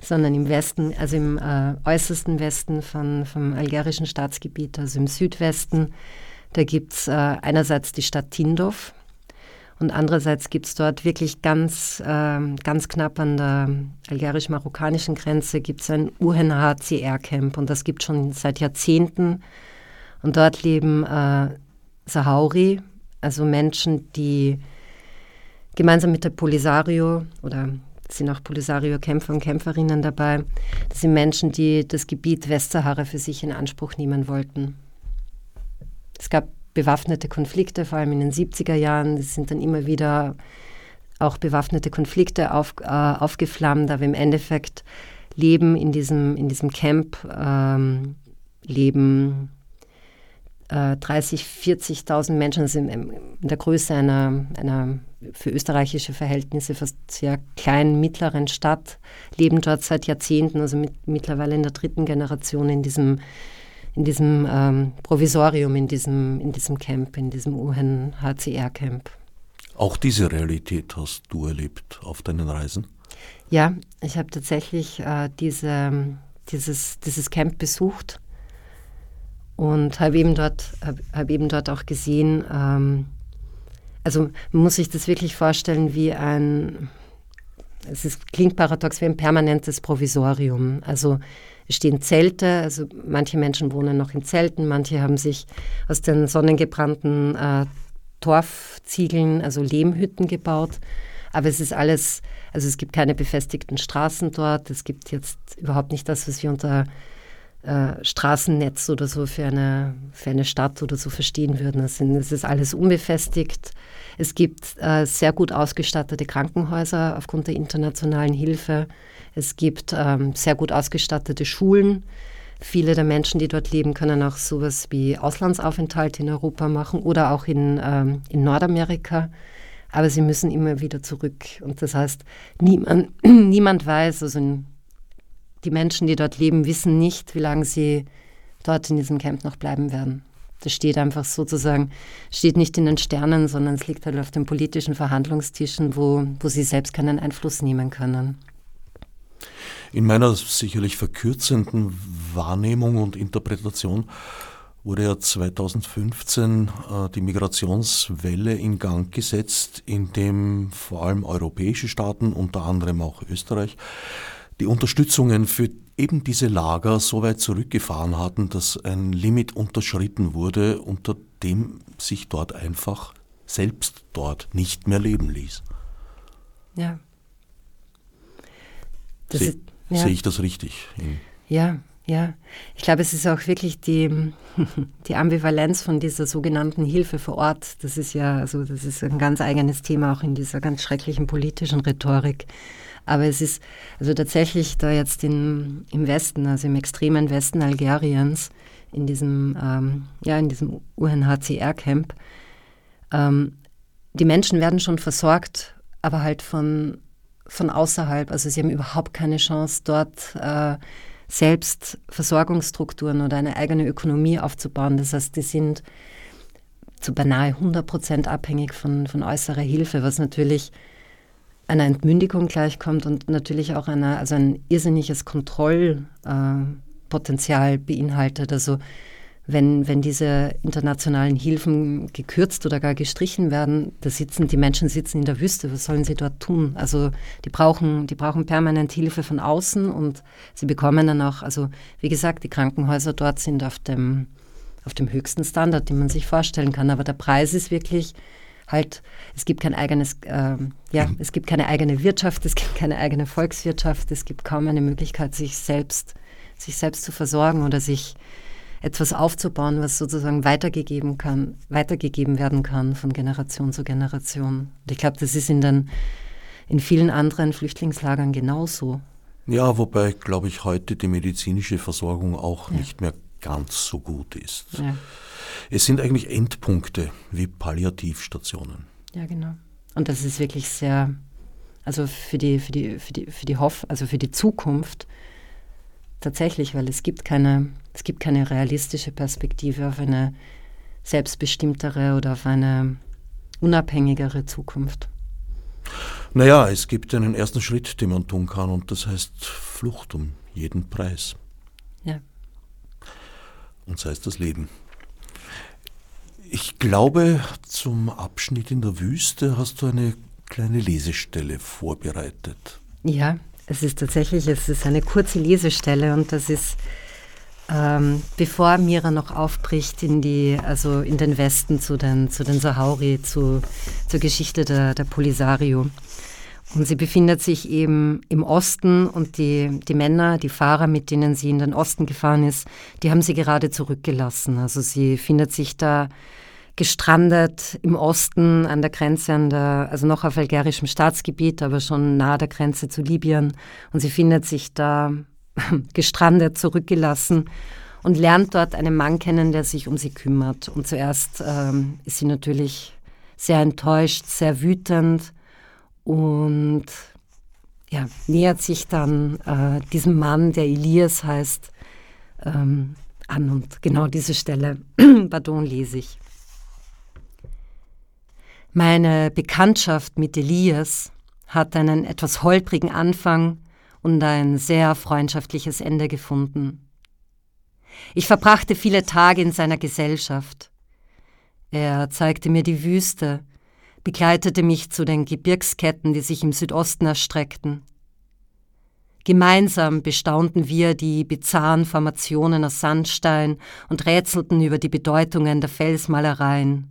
sondern im Westen, also im äh, äußersten Westen von, vom algerischen Staatsgebiet, also im Südwesten da gibt es äh, einerseits die Stadt Tindouf und andererseits gibt es dort wirklich ganz, äh, ganz knapp an der algerisch-marokkanischen Grenze gibt ein UNHCR-Camp und das gibt es schon seit Jahrzehnten. Und dort leben äh, Sahauri, also Menschen, die gemeinsam mit der Polisario oder sind auch Polisario-Kämpfer und Kämpferinnen dabei. Das sind Menschen, die das Gebiet Westsahara für sich in Anspruch nehmen wollten. Es gab bewaffnete Konflikte, vor allem in den 70er Jahren. Es sind dann immer wieder auch bewaffnete Konflikte auf, äh, aufgeflammt, aber im Endeffekt leben in diesem, in diesem Camp, ähm, leben äh, 30, 40.000 Menschen, also in, der Größe einer, einer für österreichische Verhältnisse fast sehr kleinen, mittleren Stadt, leben dort seit Jahrzehnten, also mit, mittlerweile in der dritten Generation in diesem in diesem ähm, Provisorium, in diesem, in diesem Camp, in diesem UNHCR-Camp. Auch diese Realität hast du erlebt auf deinen Reisen? Ja, ich habe tatsächlich äh, diese, dieses, dieses Camp besucht und habe eben, dort, hab, hab eben dort auch gesehen, ähm, also man muss sich das wirklich vorstellen wie ein, es ist, klingt paradox, wie ein permanentes Provisorium. Also stehen Zelte, also manche Menschen wohnen noch in Zelten, manche haben sich aus den sonnengebrannten äh, Torfziegeln, also Lehmhütten gebaut. Aber es ist alles, also es gibt keine befestigten Straßen dort. Es gibt jetzt überhaupt nicht das, was wir unter äh, Straßennetz oder so für eine, für eine Stadt oder so verstehen würden. Es, sind, es ist alles unbefestigt. Es gibt äh, sehr gut ausgestattete Krankenhäuser aufgrund der internationalen Hilfe. Es gibt ähm, sehr gut ausgestattete Schulen. Viele der Menschen, die dort leben, können auch sowas wie Auslandsaufenthalte in Europa machen oder auch in, ähm, in Nordamerika. Aber sie müssen immer wieder zurück. Und das heißt, niemand, niemand weiß, also die Menschen, die dort leben, wissen nicht, wie lange sie dort in diesem Camp noch bleiben werden. Das steht einfach sozusagen, steht nicht in den Sternen, sondern es liegt halt auf den politischen Verhandlungstischen, wo, wo sie selbst keinen Einfluss nehmen können. In meiner sicherlich verkürzenden Wahrnehmung und Interpretation wurde ja 2015 äh, die Migrationswelle in Gang gesetzt, in dem vor allem europäische Staaten, unter anderem auch Österreich, die Unterstützungen für eben diese Lager so weit zurückgefahren hatten, dass ein Limit unterschritten wurde, unter dem sich dort einfach selbst dort nicht mehr leben ließ. Ja. Sehe ja. seh ich das richtig? Ja, ja. Ich glaube, es ist auch wirklich die, die Ambivalenz von dieser sogenannten Hilfe vor Ort. Das ist ja, also das ist ein ganz eigenes Thema auch in dieser ganz schrecklichen politischen Rhetorik. Aber es ist also tatsächlich da jetzt in, im Westen, also im extremen Westen Algeriens, in diesem, ähm, ja, in diesem UNHCR-Camp, ähm, die Menschen werden schon versorgt, aber halt von, von außerhalb. Also sie haben überhaupt keine Chance, dort äh, selbst Versorgungsstrukturen oder eine eigene Ökonomie aufzubauen. Das heißt, die sind zu beinahe 100 Prozent abhängig von, von äußerer Hilfe, was natürlich einer Entmündigung gleichkommt und natürlich auch einer, also ein irrsinniges Kontrollpotenzial äh, beinhaltet. Also wenn, wenn diese internationalen Hilfen gekürzt oder gar gestrichen werden, da sitzen die Menschen sitzen in der Wüste. Was sollen sie dort tun? Also die brauchen, die brauchen permanent Hilfe von außen und sie bekommen dann auch, also wie gesagt, die Krankenhäuser dort sind auf dem, auf dem höchsten Standard, den man sich vorstellen kann. Aber der Preis ist wirklich halt, es gibt kein eigenes, äh, ja, mhm. es gibt keine eigene Wirtschaft, es gibt keine eigene Volkswirtschaft, es gibt kaum eine Möglichkeit, sich selbst, sich selbst zu versorgen oder sich etwas aufzubauen, was sozusagen weitergegeben kann, weitergegeben werden kann von Generation zu Generation. Und ich glaube, das ist in den in vielen anderen Flüchtlingslagern genauso. Ja, wobei, glaube ich, heute die medizinische Versorgung auch ja. nicht mehr ganz so gut ist. Ja. Es sind eigentlich Endpunkte wie Palliativstationen. Ja, genau. Und das ist wirklich sehr, also für die, für die, für die, für die Hoff, also für die Zukunft tatsächlich, weil es gibt keine, es gibt keine realistische Perspektive auf eine selbstbestimmtere oder auf eine unabhängigere Zukunft. Naja, es gibt einen ersten Schritt, den man tun kann, und das heißt Flucht um jeden Preis. Ja. Und sei es das Leben. Ich glaube, zum Abschnitt in der Wüste hast du eine kleine Lesestelle vorbereitet. Ja, es ist tatsächlich, es ist eine kurze Lesestelle und das ist, ähm, bevor Mira noch aufbricht in die, also in den Westen zu den, zu den Sahauri, zu, zur Geschichte der, der Polisario. Und sie befindet sich eben im Osten und die, die Männer, die Fahrer, mit denen sie in den Osten gefahren ist, die haben sie gerade zurückgelassen. Also sie findet sich da gestrandet im Osten an der Grenze, an der, also noch auf algerischem Staatsgebiet, aber schon nahe der Grenze zu Libyen. Und sie findet sich da gestrandet, zurückgelassen und lernt dort einen Mann kennen, der sich um sie kümmert. Und zuerst ähm, ist sie natürlich sehr enttäuscht, sehr wütend und ja, nähert sich dann äh, diesem Mann, der Elias heißt, ähm, an. Und genau diese Stelle, pardon, lese ich. Meine Bekanntschaft mit Elias hat einen etwas holprigen Anfang und ein sehr freundschaftliches Ende gefunden. Ich verbrachte viele Tage in seiner Gesellschaft. Er zeigte mir die Wüste, begleitete mich zu den Gebirgsketten, die sich im Südosten erstreckten. Gemeinsam bestaunten wir die bizarren Formationen aus Sandstein und rätselten über die Bedeutungen der Felsmalereien.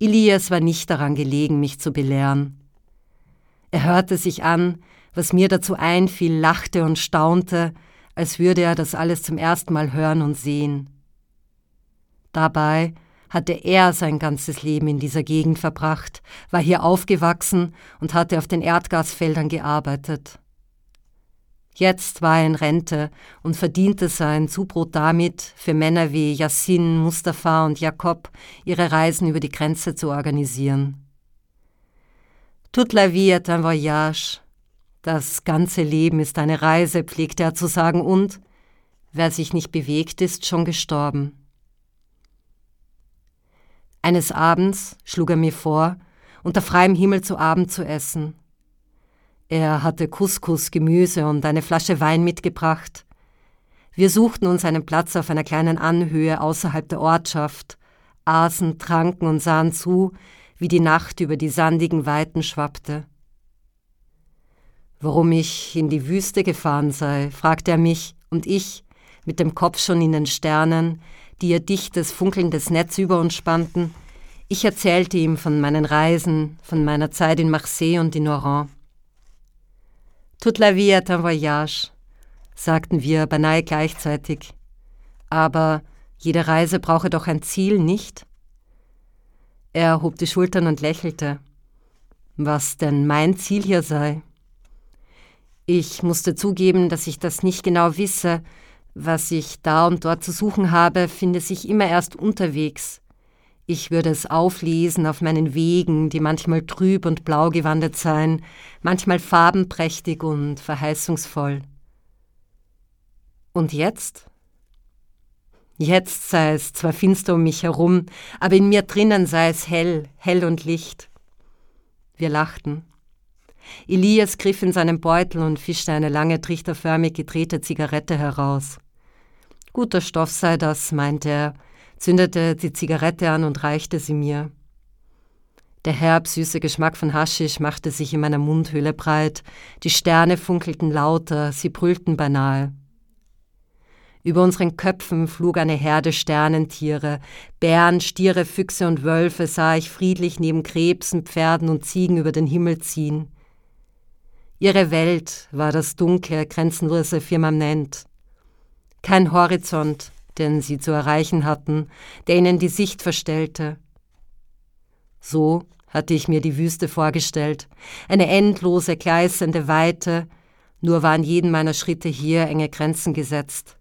Elias war nicht daran gelegen, mich zu belehren. Er hörte sich an, was mir dazu einfiel, lachte und staunte, als würde er das alles zum ersten Mal hören und sehen. Dabei hatte er sein ganzes Leben in dieser Gegend verbracht, war hier aufgewachsen und hatte auf den Erdgasfeldern gearbeitet. Jetzt war er in Rente und verdiente sein Zubrot damit, für Männer wie Yassin, Mustafa und Jakob ihre Reisen über die Grenze zu organisieren. Toute la vie est un voyage. Das ganze Leben ist eine Reise, pflegte er zu sagen, und wer sich nicht bewegt, ist schon gestorben. Eines Abends schlug er mir vor, unter freiem Himmel zu Abend zu essen. Er hatte Couscous, Gemüse und eine Flasche Wein mitgebracht. Wir suchten uns einen Platz auf einer kleinen Anhöhe außerhalb der Ortschaft, aßen, tranken und sahen zu, wie die Nacht über die sandigen Weiten schwappte. Warum ich in die Wüste gefahren sei, fragte er mich, und ich, mit dem Kopf schon in den Sternen, die ihr dichtes, funkelndes Netz über uns spannten, ich erzählte ihm von meinen Reisen, von meiner Zeit in Marseille und in Oran. Toute la vie est un voyage, sagten wir beinahe gleichzeitig. Aber jede Reise brauche doch ein Ziel, nicht? Er hob die Schultern und lächelte. Was denn mein Ziel hier sei? Ich musste zugeben, dass ich das nicht genau wisse. Was ich da und dort zu suchen habe, finde sich immer erst unterwegs. Ich würde es auflesen auf meinen Wegen, die manchmal trüb und blau gewandet seien, manchmal farbenprächtig und verheißungsvoll. Und jetzt? Jetzt sei es zwar finster um mich herum, aber in mir drinnen sei es hell, hell und Licht. Wir lachten. Elias griff in seinen Beutel und fischte eine lange trichterförmig gedrehte Zigarette heraus. Guter Stoff sei das, meinte er, zündete die Zigarette an und reichte sie mir. Der herb süße Geschmack von Haschisch machte sich in meiner Mundhöhle breit, die Sterne funkelten lauter, sie brüllten beinahe. Über unseren Köpfen flog eine Herde Sternentiere, Bären, Stiere, Füchse und Wölfe sah ich friedlich neben Krebsen, Pferden und Ziegen über den Himmel ziehen. Ihre Welt war das dunkle, grenzenlose Firmament. Kein Horizont, den sie zu erreichen hatten, der ihnen die Sicht verstellte. So hatte ich mir die Wüste vorgestellt, eine endlose, gleißende Weite, nur waren jeden meiner Schritte hier enge Grenzen gesetzt.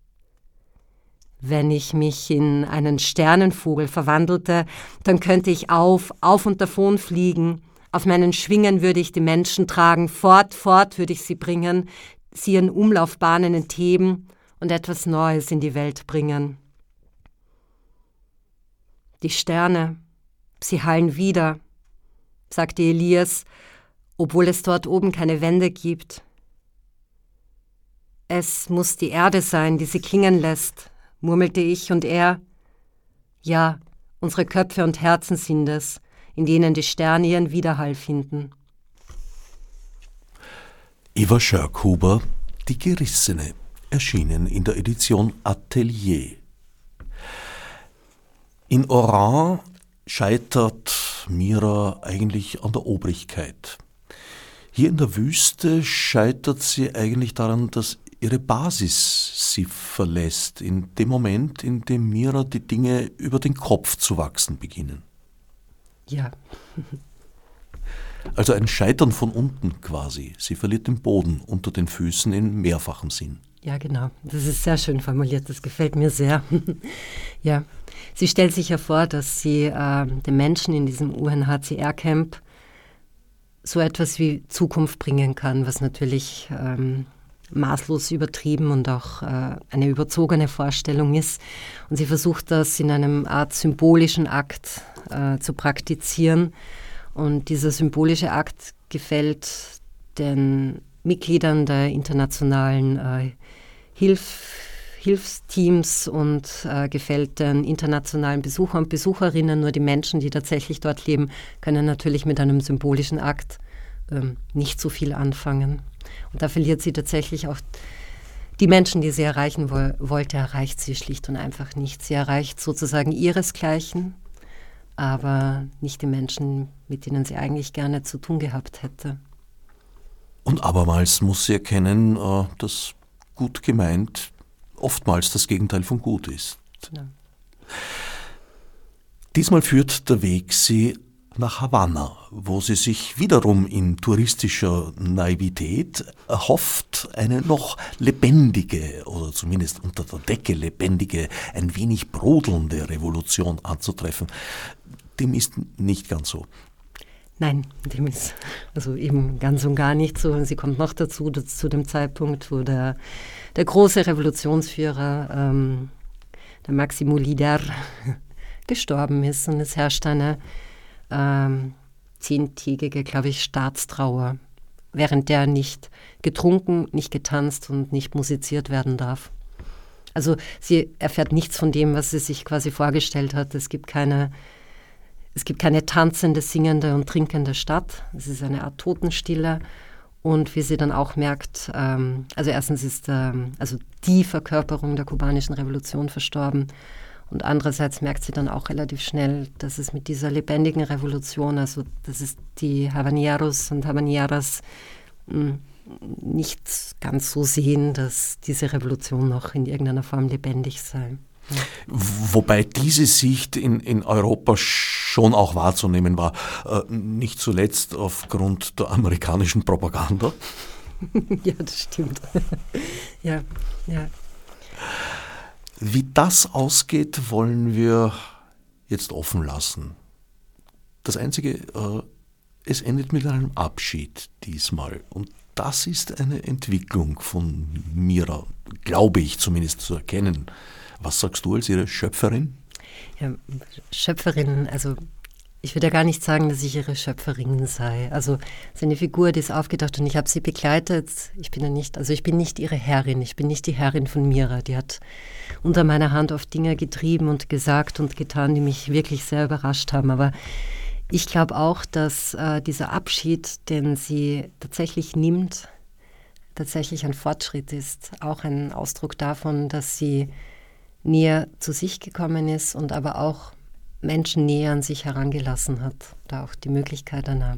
Wenn ich mich in einen Sternenvogel verwandelte, dann könnte ich auf, auf und davon fliegen, auf meinen Schwingen würde ich die Menschen tragen, fort, fort würde ich sie bringen, sie in Umlaufbahnen entheben und etwas Neues in die Welt bringen. Die Sterne, sie hallen wieder, sagte Elias, obwohl es dort oben keine Wände gibt. Es muss die Erde sein, die sie klingen lässt, murmelte ich und er. Ja, unsere Köpfe und Herzen sind es, in denen die Sterne ihren Widerhall finden. Eva Schörkhuber, Die Gerissene, erschienen in der Edition Atelier. In Oran scheitert Mira eigentlich an der Obrigkeit. Hier in der Wüste scheitert sie eigentlich daran, dass ihre Basis sie verlässt, in dem Moment, in dem Mira die Dinge über den Kopf zu wachsen beginnen. Ja. Also ein Scheitern von unten quasi. Sie verliert den Boden unter den Füßen in mehrfachem Sinn. Ja, genau. Das ist sehr schön formuliert. Das gefällt mir sehr. ja. Sie stellt sich hervor, dass sie äh, den Menschen in diesem UNHCR-Camp so etwas wie Zukunft bringen kann, was natürlich ähm, maßlos übertrieben und auch äh, eine überzogene Vorstellung ist. Und sie versucht das in einem Art symbolischen Akt äh, zu praktizieren. Und dieser symbolische Akt gefällt den Mitgliedern der internationalen äh, Hilf Hilfsteams und äh, gefällt den internationalen Besuchern und Besucherinnen. Nur die Menschen, die tatsächlich dort leben, können natürlich mit einem symbolischen Akt ähm, nicht so viel anfangen. Und da verliert sie tatsächlich auch die Menschen, die sie erreichen wo wollte, erreicht sie schlicht und einfach nicht. Sie erreicht sozusagen ihresgleichen, aber nicht die Menschen, mit denen sie eigentlich gerne zu tun gehabt hätte. Und abermals muss sie erkennen, äh, dass gut gemeint oftmals das Gegenteil von gut ist. Ja. Diesmal führt der Weg sie nach Havanna, wo sie sich wiederum in touristischer Naivität erhofft, eine noch lebendige oder zumindest unter der Decke lebendige, ein wenig brodelnde Revolution anzutreffen. Dem ist nicht ganz so. Nein, dem ist also eben ganz und gar nicht so. Sie kommt noch dazu, zu dem Zeitpunkt, wo der, der große Revolutionsführer, ähm, der Maximo Lider, gestorben ist und es herrscht eine ähm, zehntägige, glaube ich, Staatstrauer, während der nicht getrunken, nicht getanzt und nicht musiziert werden darf. Also sie erfährt nichts von dem, was sie sich quasi vorgestellt hat. Es gibt keine, es gibt keine tanzende, singende und trinkende Stadt. Es ist eine Art Totenstille. Und wie sie dann auch merkt, ähm, also erstens ist ähm, also die Verkörperung der kubanischen Revolution verstorben. Und andererseits merkt sie dann auch relativ schnell, dass es mit dieser lebendigen Revolution, also dass es die Habaneros und Habaneras hm, nicht ganz so sehen, dass diese Revolution noch in irgendeiner Form lebendig sei. Ja. Wobei diese Sicht in, in Europa schon auch wahrzunehmen war, äh, nicht zuletzt aufgrund der amerikanischen Propaganda. ja, das stimmt. ja, ja. Wie das ausgeht, wollen wir jetzt offen lassen. Das Einzige, äh, es endet mit einem Abschied diesmal. Und das ist eine Entwicklung von Mira, glaube ich zumindest zu erkennen. Was sagst du als ihre Schöpferin? Ja, Schöpferin, also ich würde ja gar nicht sagen, dass ich ihre Schöpferin sei. Also es ist eine Figur, die ist aufgedacht und ich habe sie begleitet. Ich bin ja nicht, also ich bin nicht ihre Herrin, ich bin nicht die Herrin von Mira. Die hat unter meiner Hand oft Dinge getrieben und gesagt und getan, die mich wirklich sehr überrascht haben. Aber ich glaube auch, dass äh, dieser Abschied, den sie tatsächlich nimmt, tatsächlich ein Fortschritt ist. Auch ein Ausdruck davon, dass sie näher zu sich gekommen ist und aber auch Menschen näher an sich herangelassen hat. Da auch die Möglichkeit einer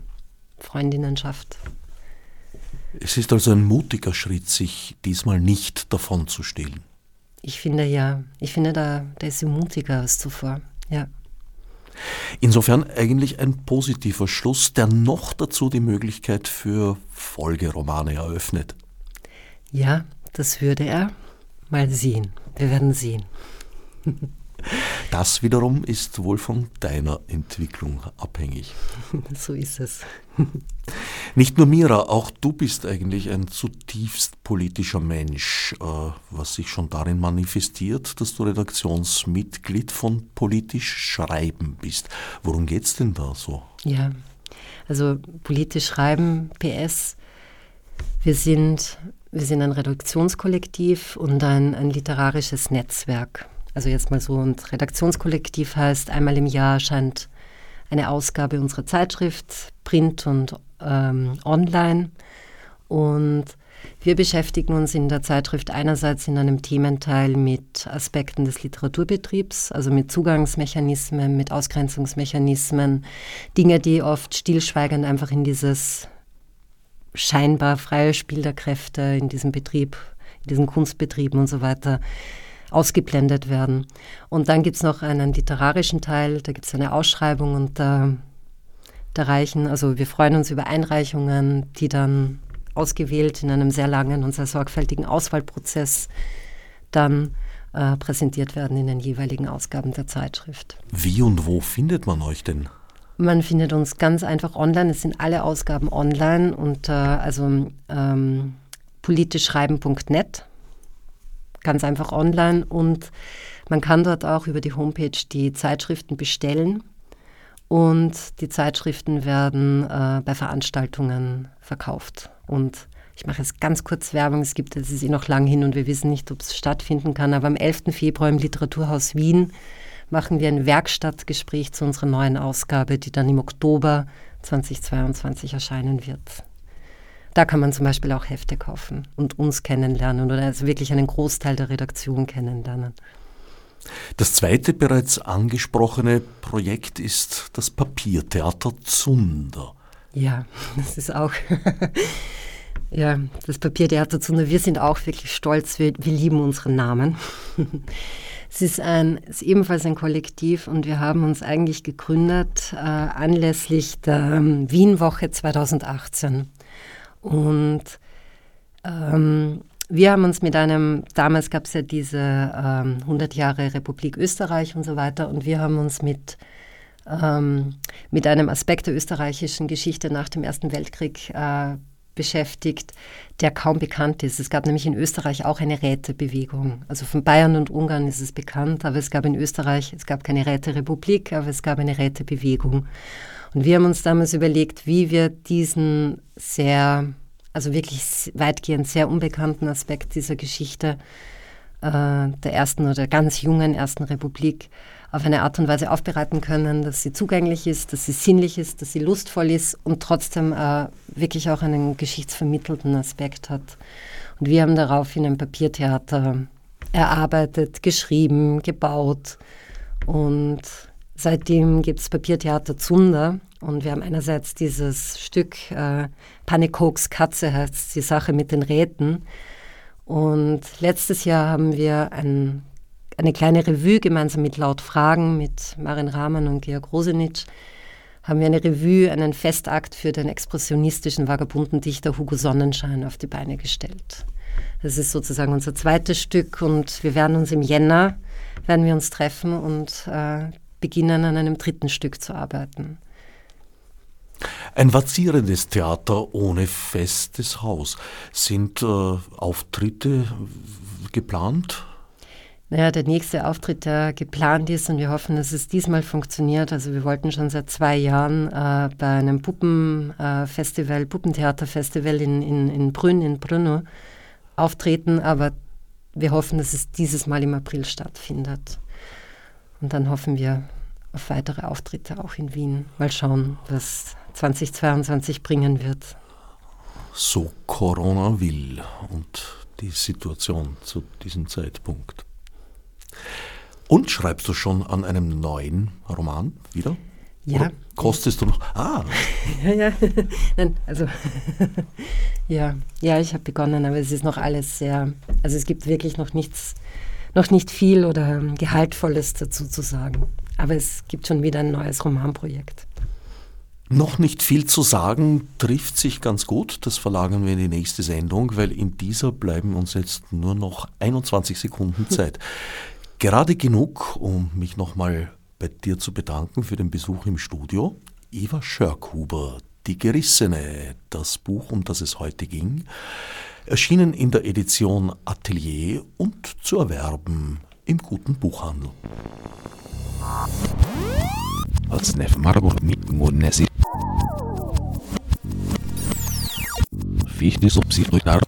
Freundinnenschaft. Es ist also ein mutiger Schritt, sich diesmal nicht davon zu stehlen. Ich finde ja, ich finde, da, da ist sie mutiger als zuvor, ja. Insofern eigentlich ein positiver Schluss, der noch dazu die Möglichkeit für Folgeromane eröffnet. Ja, das würde er. Mal sehen. Wir werden sehen. Das wiederum ist wohl von deiner Entwicklung abhängig. So ist es. Nicht nur Mira, auch du bist eigentlich ein zutiefst politischer Mensch, äh, was sich schon darin manifestiert, dass du Redaktionsmitglied von Politisch Schreiben bist. Worum geht es denn da so? Ja, also politisch Schreiben, PS, wir sind, wir sind ein Redaktionskollektiv und ein, ein literarisches Netzwerk. Also jetzt mal so, und Redaktionskollektiv heißt, einmal im Jahr erscheint eine Ausgabe unserer Zeitschrift, Print und ähm, online. Und wir beschäftigen uns in der Zeitschrift einerseits in einem Thementeil mit Aspekten des Literaturbetriebs, also mit Zugangsmechanismen, mit Ausgrenzungsmechanismen, Dinge, die oft stillschweigend einfach in dieses scheinbar freie Spiel der Kräfte, in diesem Betrieb, in diesen Kunstbetrieben und so weiter ausgeblendet werden. Und dann gibt es noch einen literarischen Teil, da gibt es eine Ausschreibung und da, da reichen, also wir freuen uns über Einreichungen, die dann ausgewählt in einem sehr langen und sehr sorgfältigen Auswahlprozess dann äh, präsentiert werden in den jeweiligen Ausgaben der Zeitschrift. Wie und wo findet man euch denn? Man findet uns ganz einfach online. Es sind alle Ausgaben online unter also ähm, politischschreiben.net ganz einfach online und man kann dort auch über die Homepage die Zeitschriften bestellen und die Zeitschriften werden äh, bei Veranstaltungen verkauft. Und ich mache jetzt ganz kurz Werbung, es gibt, es ist eh noch lang hin und wir wissen nicht, ob es stattfinden kann, aber am 11. Februar im Literaturhaus Wien machen wir ein Werkstattgespräch zu unserer neuen Ausgabe, die dann im Oktober 2022 erscheinen wird. Da kann man zum Beispiel auch Hefte kaufen und uns kennenlernen oder also wirklich einen Großteil der Redaktion kennenlernen. Das zweite bereits angesprochene Projekt ist das Papiertheater Zunder. Ja, das ist auch. ja, das Papiertheater Zunder. Wir sind auch wirklich stolz. Wir, wir lieben unseren Namen. Es ist, ein, ist ebenfalls ein Kollektiv und wir haben uns eigentlich gegründet äh, anlässlich der ähm, Wienwoche 2018. Und ähm, wir haben uns mit einem, damals gab es ja diese ähm, 100 Jahre Republik Österreich und so weiter, und wir haben uns mit, ähm, mit einem Aspekt der österreichischen Geschichte nach dem Ersten Weltkrieg äh, beschäftigt, der kaum bekannt ist. Es gab nämlich in Österreich auch eine Rätebewegung. Also von Bayern und Ungarn ist es bekannt, aber es gab in Österreich, es gab keine Räterepublik, aber es gab eine Rätebewegung. Und wir haben uns damals überlegt, wie wir diesen sehr, also wirklich weitgehend sehr unbekannten Aspekt dieser Geschichte äh, der ersten oder ganz jungen ersten Republik auf eine Art und Weise aufbereiten können, dass sie zugänglich ist, dass sie sinnlich ist, dass sie lustvoll ist und trotzdem äh, wirklich auch einen geschichtsvermittelten Aspekt hat. Und wir haben daraufhin ein Papiertheater erarbeitet, geschrieben, gebaut und seitdem gibt es Papiertheater Zunder und wir haben einerseits dieses Stück äh, Panikhoks Katze heißt die Sache mit den Räten und letztes Jahr haben wir ein eine kleine Revue gemeinsam mit Laut Fragen, mit Marin Rahman und Georg Rosenitsch, haben wir eine Revue, einen Festakt für den expressionistischen vagabunden Dichter Hugo Sonnenschein auf die Beine gestellt. Das ist sozusagen unser zweites Stück und wir werden uns im Jänner, werden wir uns treffen und äh, beginnen an einem dritten Stück zu arbeiten. Ein vazierendes Theater ohne festes Haus. Sind äh, Auftritte geplant? naja, der nächste Auftritt, der geplant ist und wir hoffen, dass es diesmal funktioniert. Also wir wollten schon seit zwei Jahren äh, bei einem Puppenfestival, äh, Puppentheaterfestival in, in, in Brünn, in Brünno auftreten, aber wir hoffen, dass es dieses Mal im April stattfindet. Und dann hoffen wir auf weitere Auftritte auch in Wien. Mal schauen, was 2022 bringen wird. So Corona will und die Situation zu diesem Zeitpunkt. Und schreibst du schon an einem neuen Roman wieder? Ja. Oder kostest du noch? Ah. ja, ja. Nein, also ja, ja, ich habe begonnen, aber es ist noch alles sehr, also es gibt wirklich noch nichts, noch nicht viel oder Gehaltvolles dazu zu sagen. Aber es gibt schon wieder ein neues Romanprojekt. Noch nicht viel zu sagen, trifft sich ganz gut. Das verlagern wir in die nächste Sendung, weil in dieser bleiben uns jetzt nur noch 21 Sekunden Zeit. Gerade genug, um mich nochmal bei dir zu bedanken für den Besuch im Studio. Eva Schörkhuber, Die Gerissene, das Buch, um das es heute ging, erschienen in der Edition Atelier und zu erwerben im guten Buchhandel. Als Nef Marburg mit Fichte subsidiar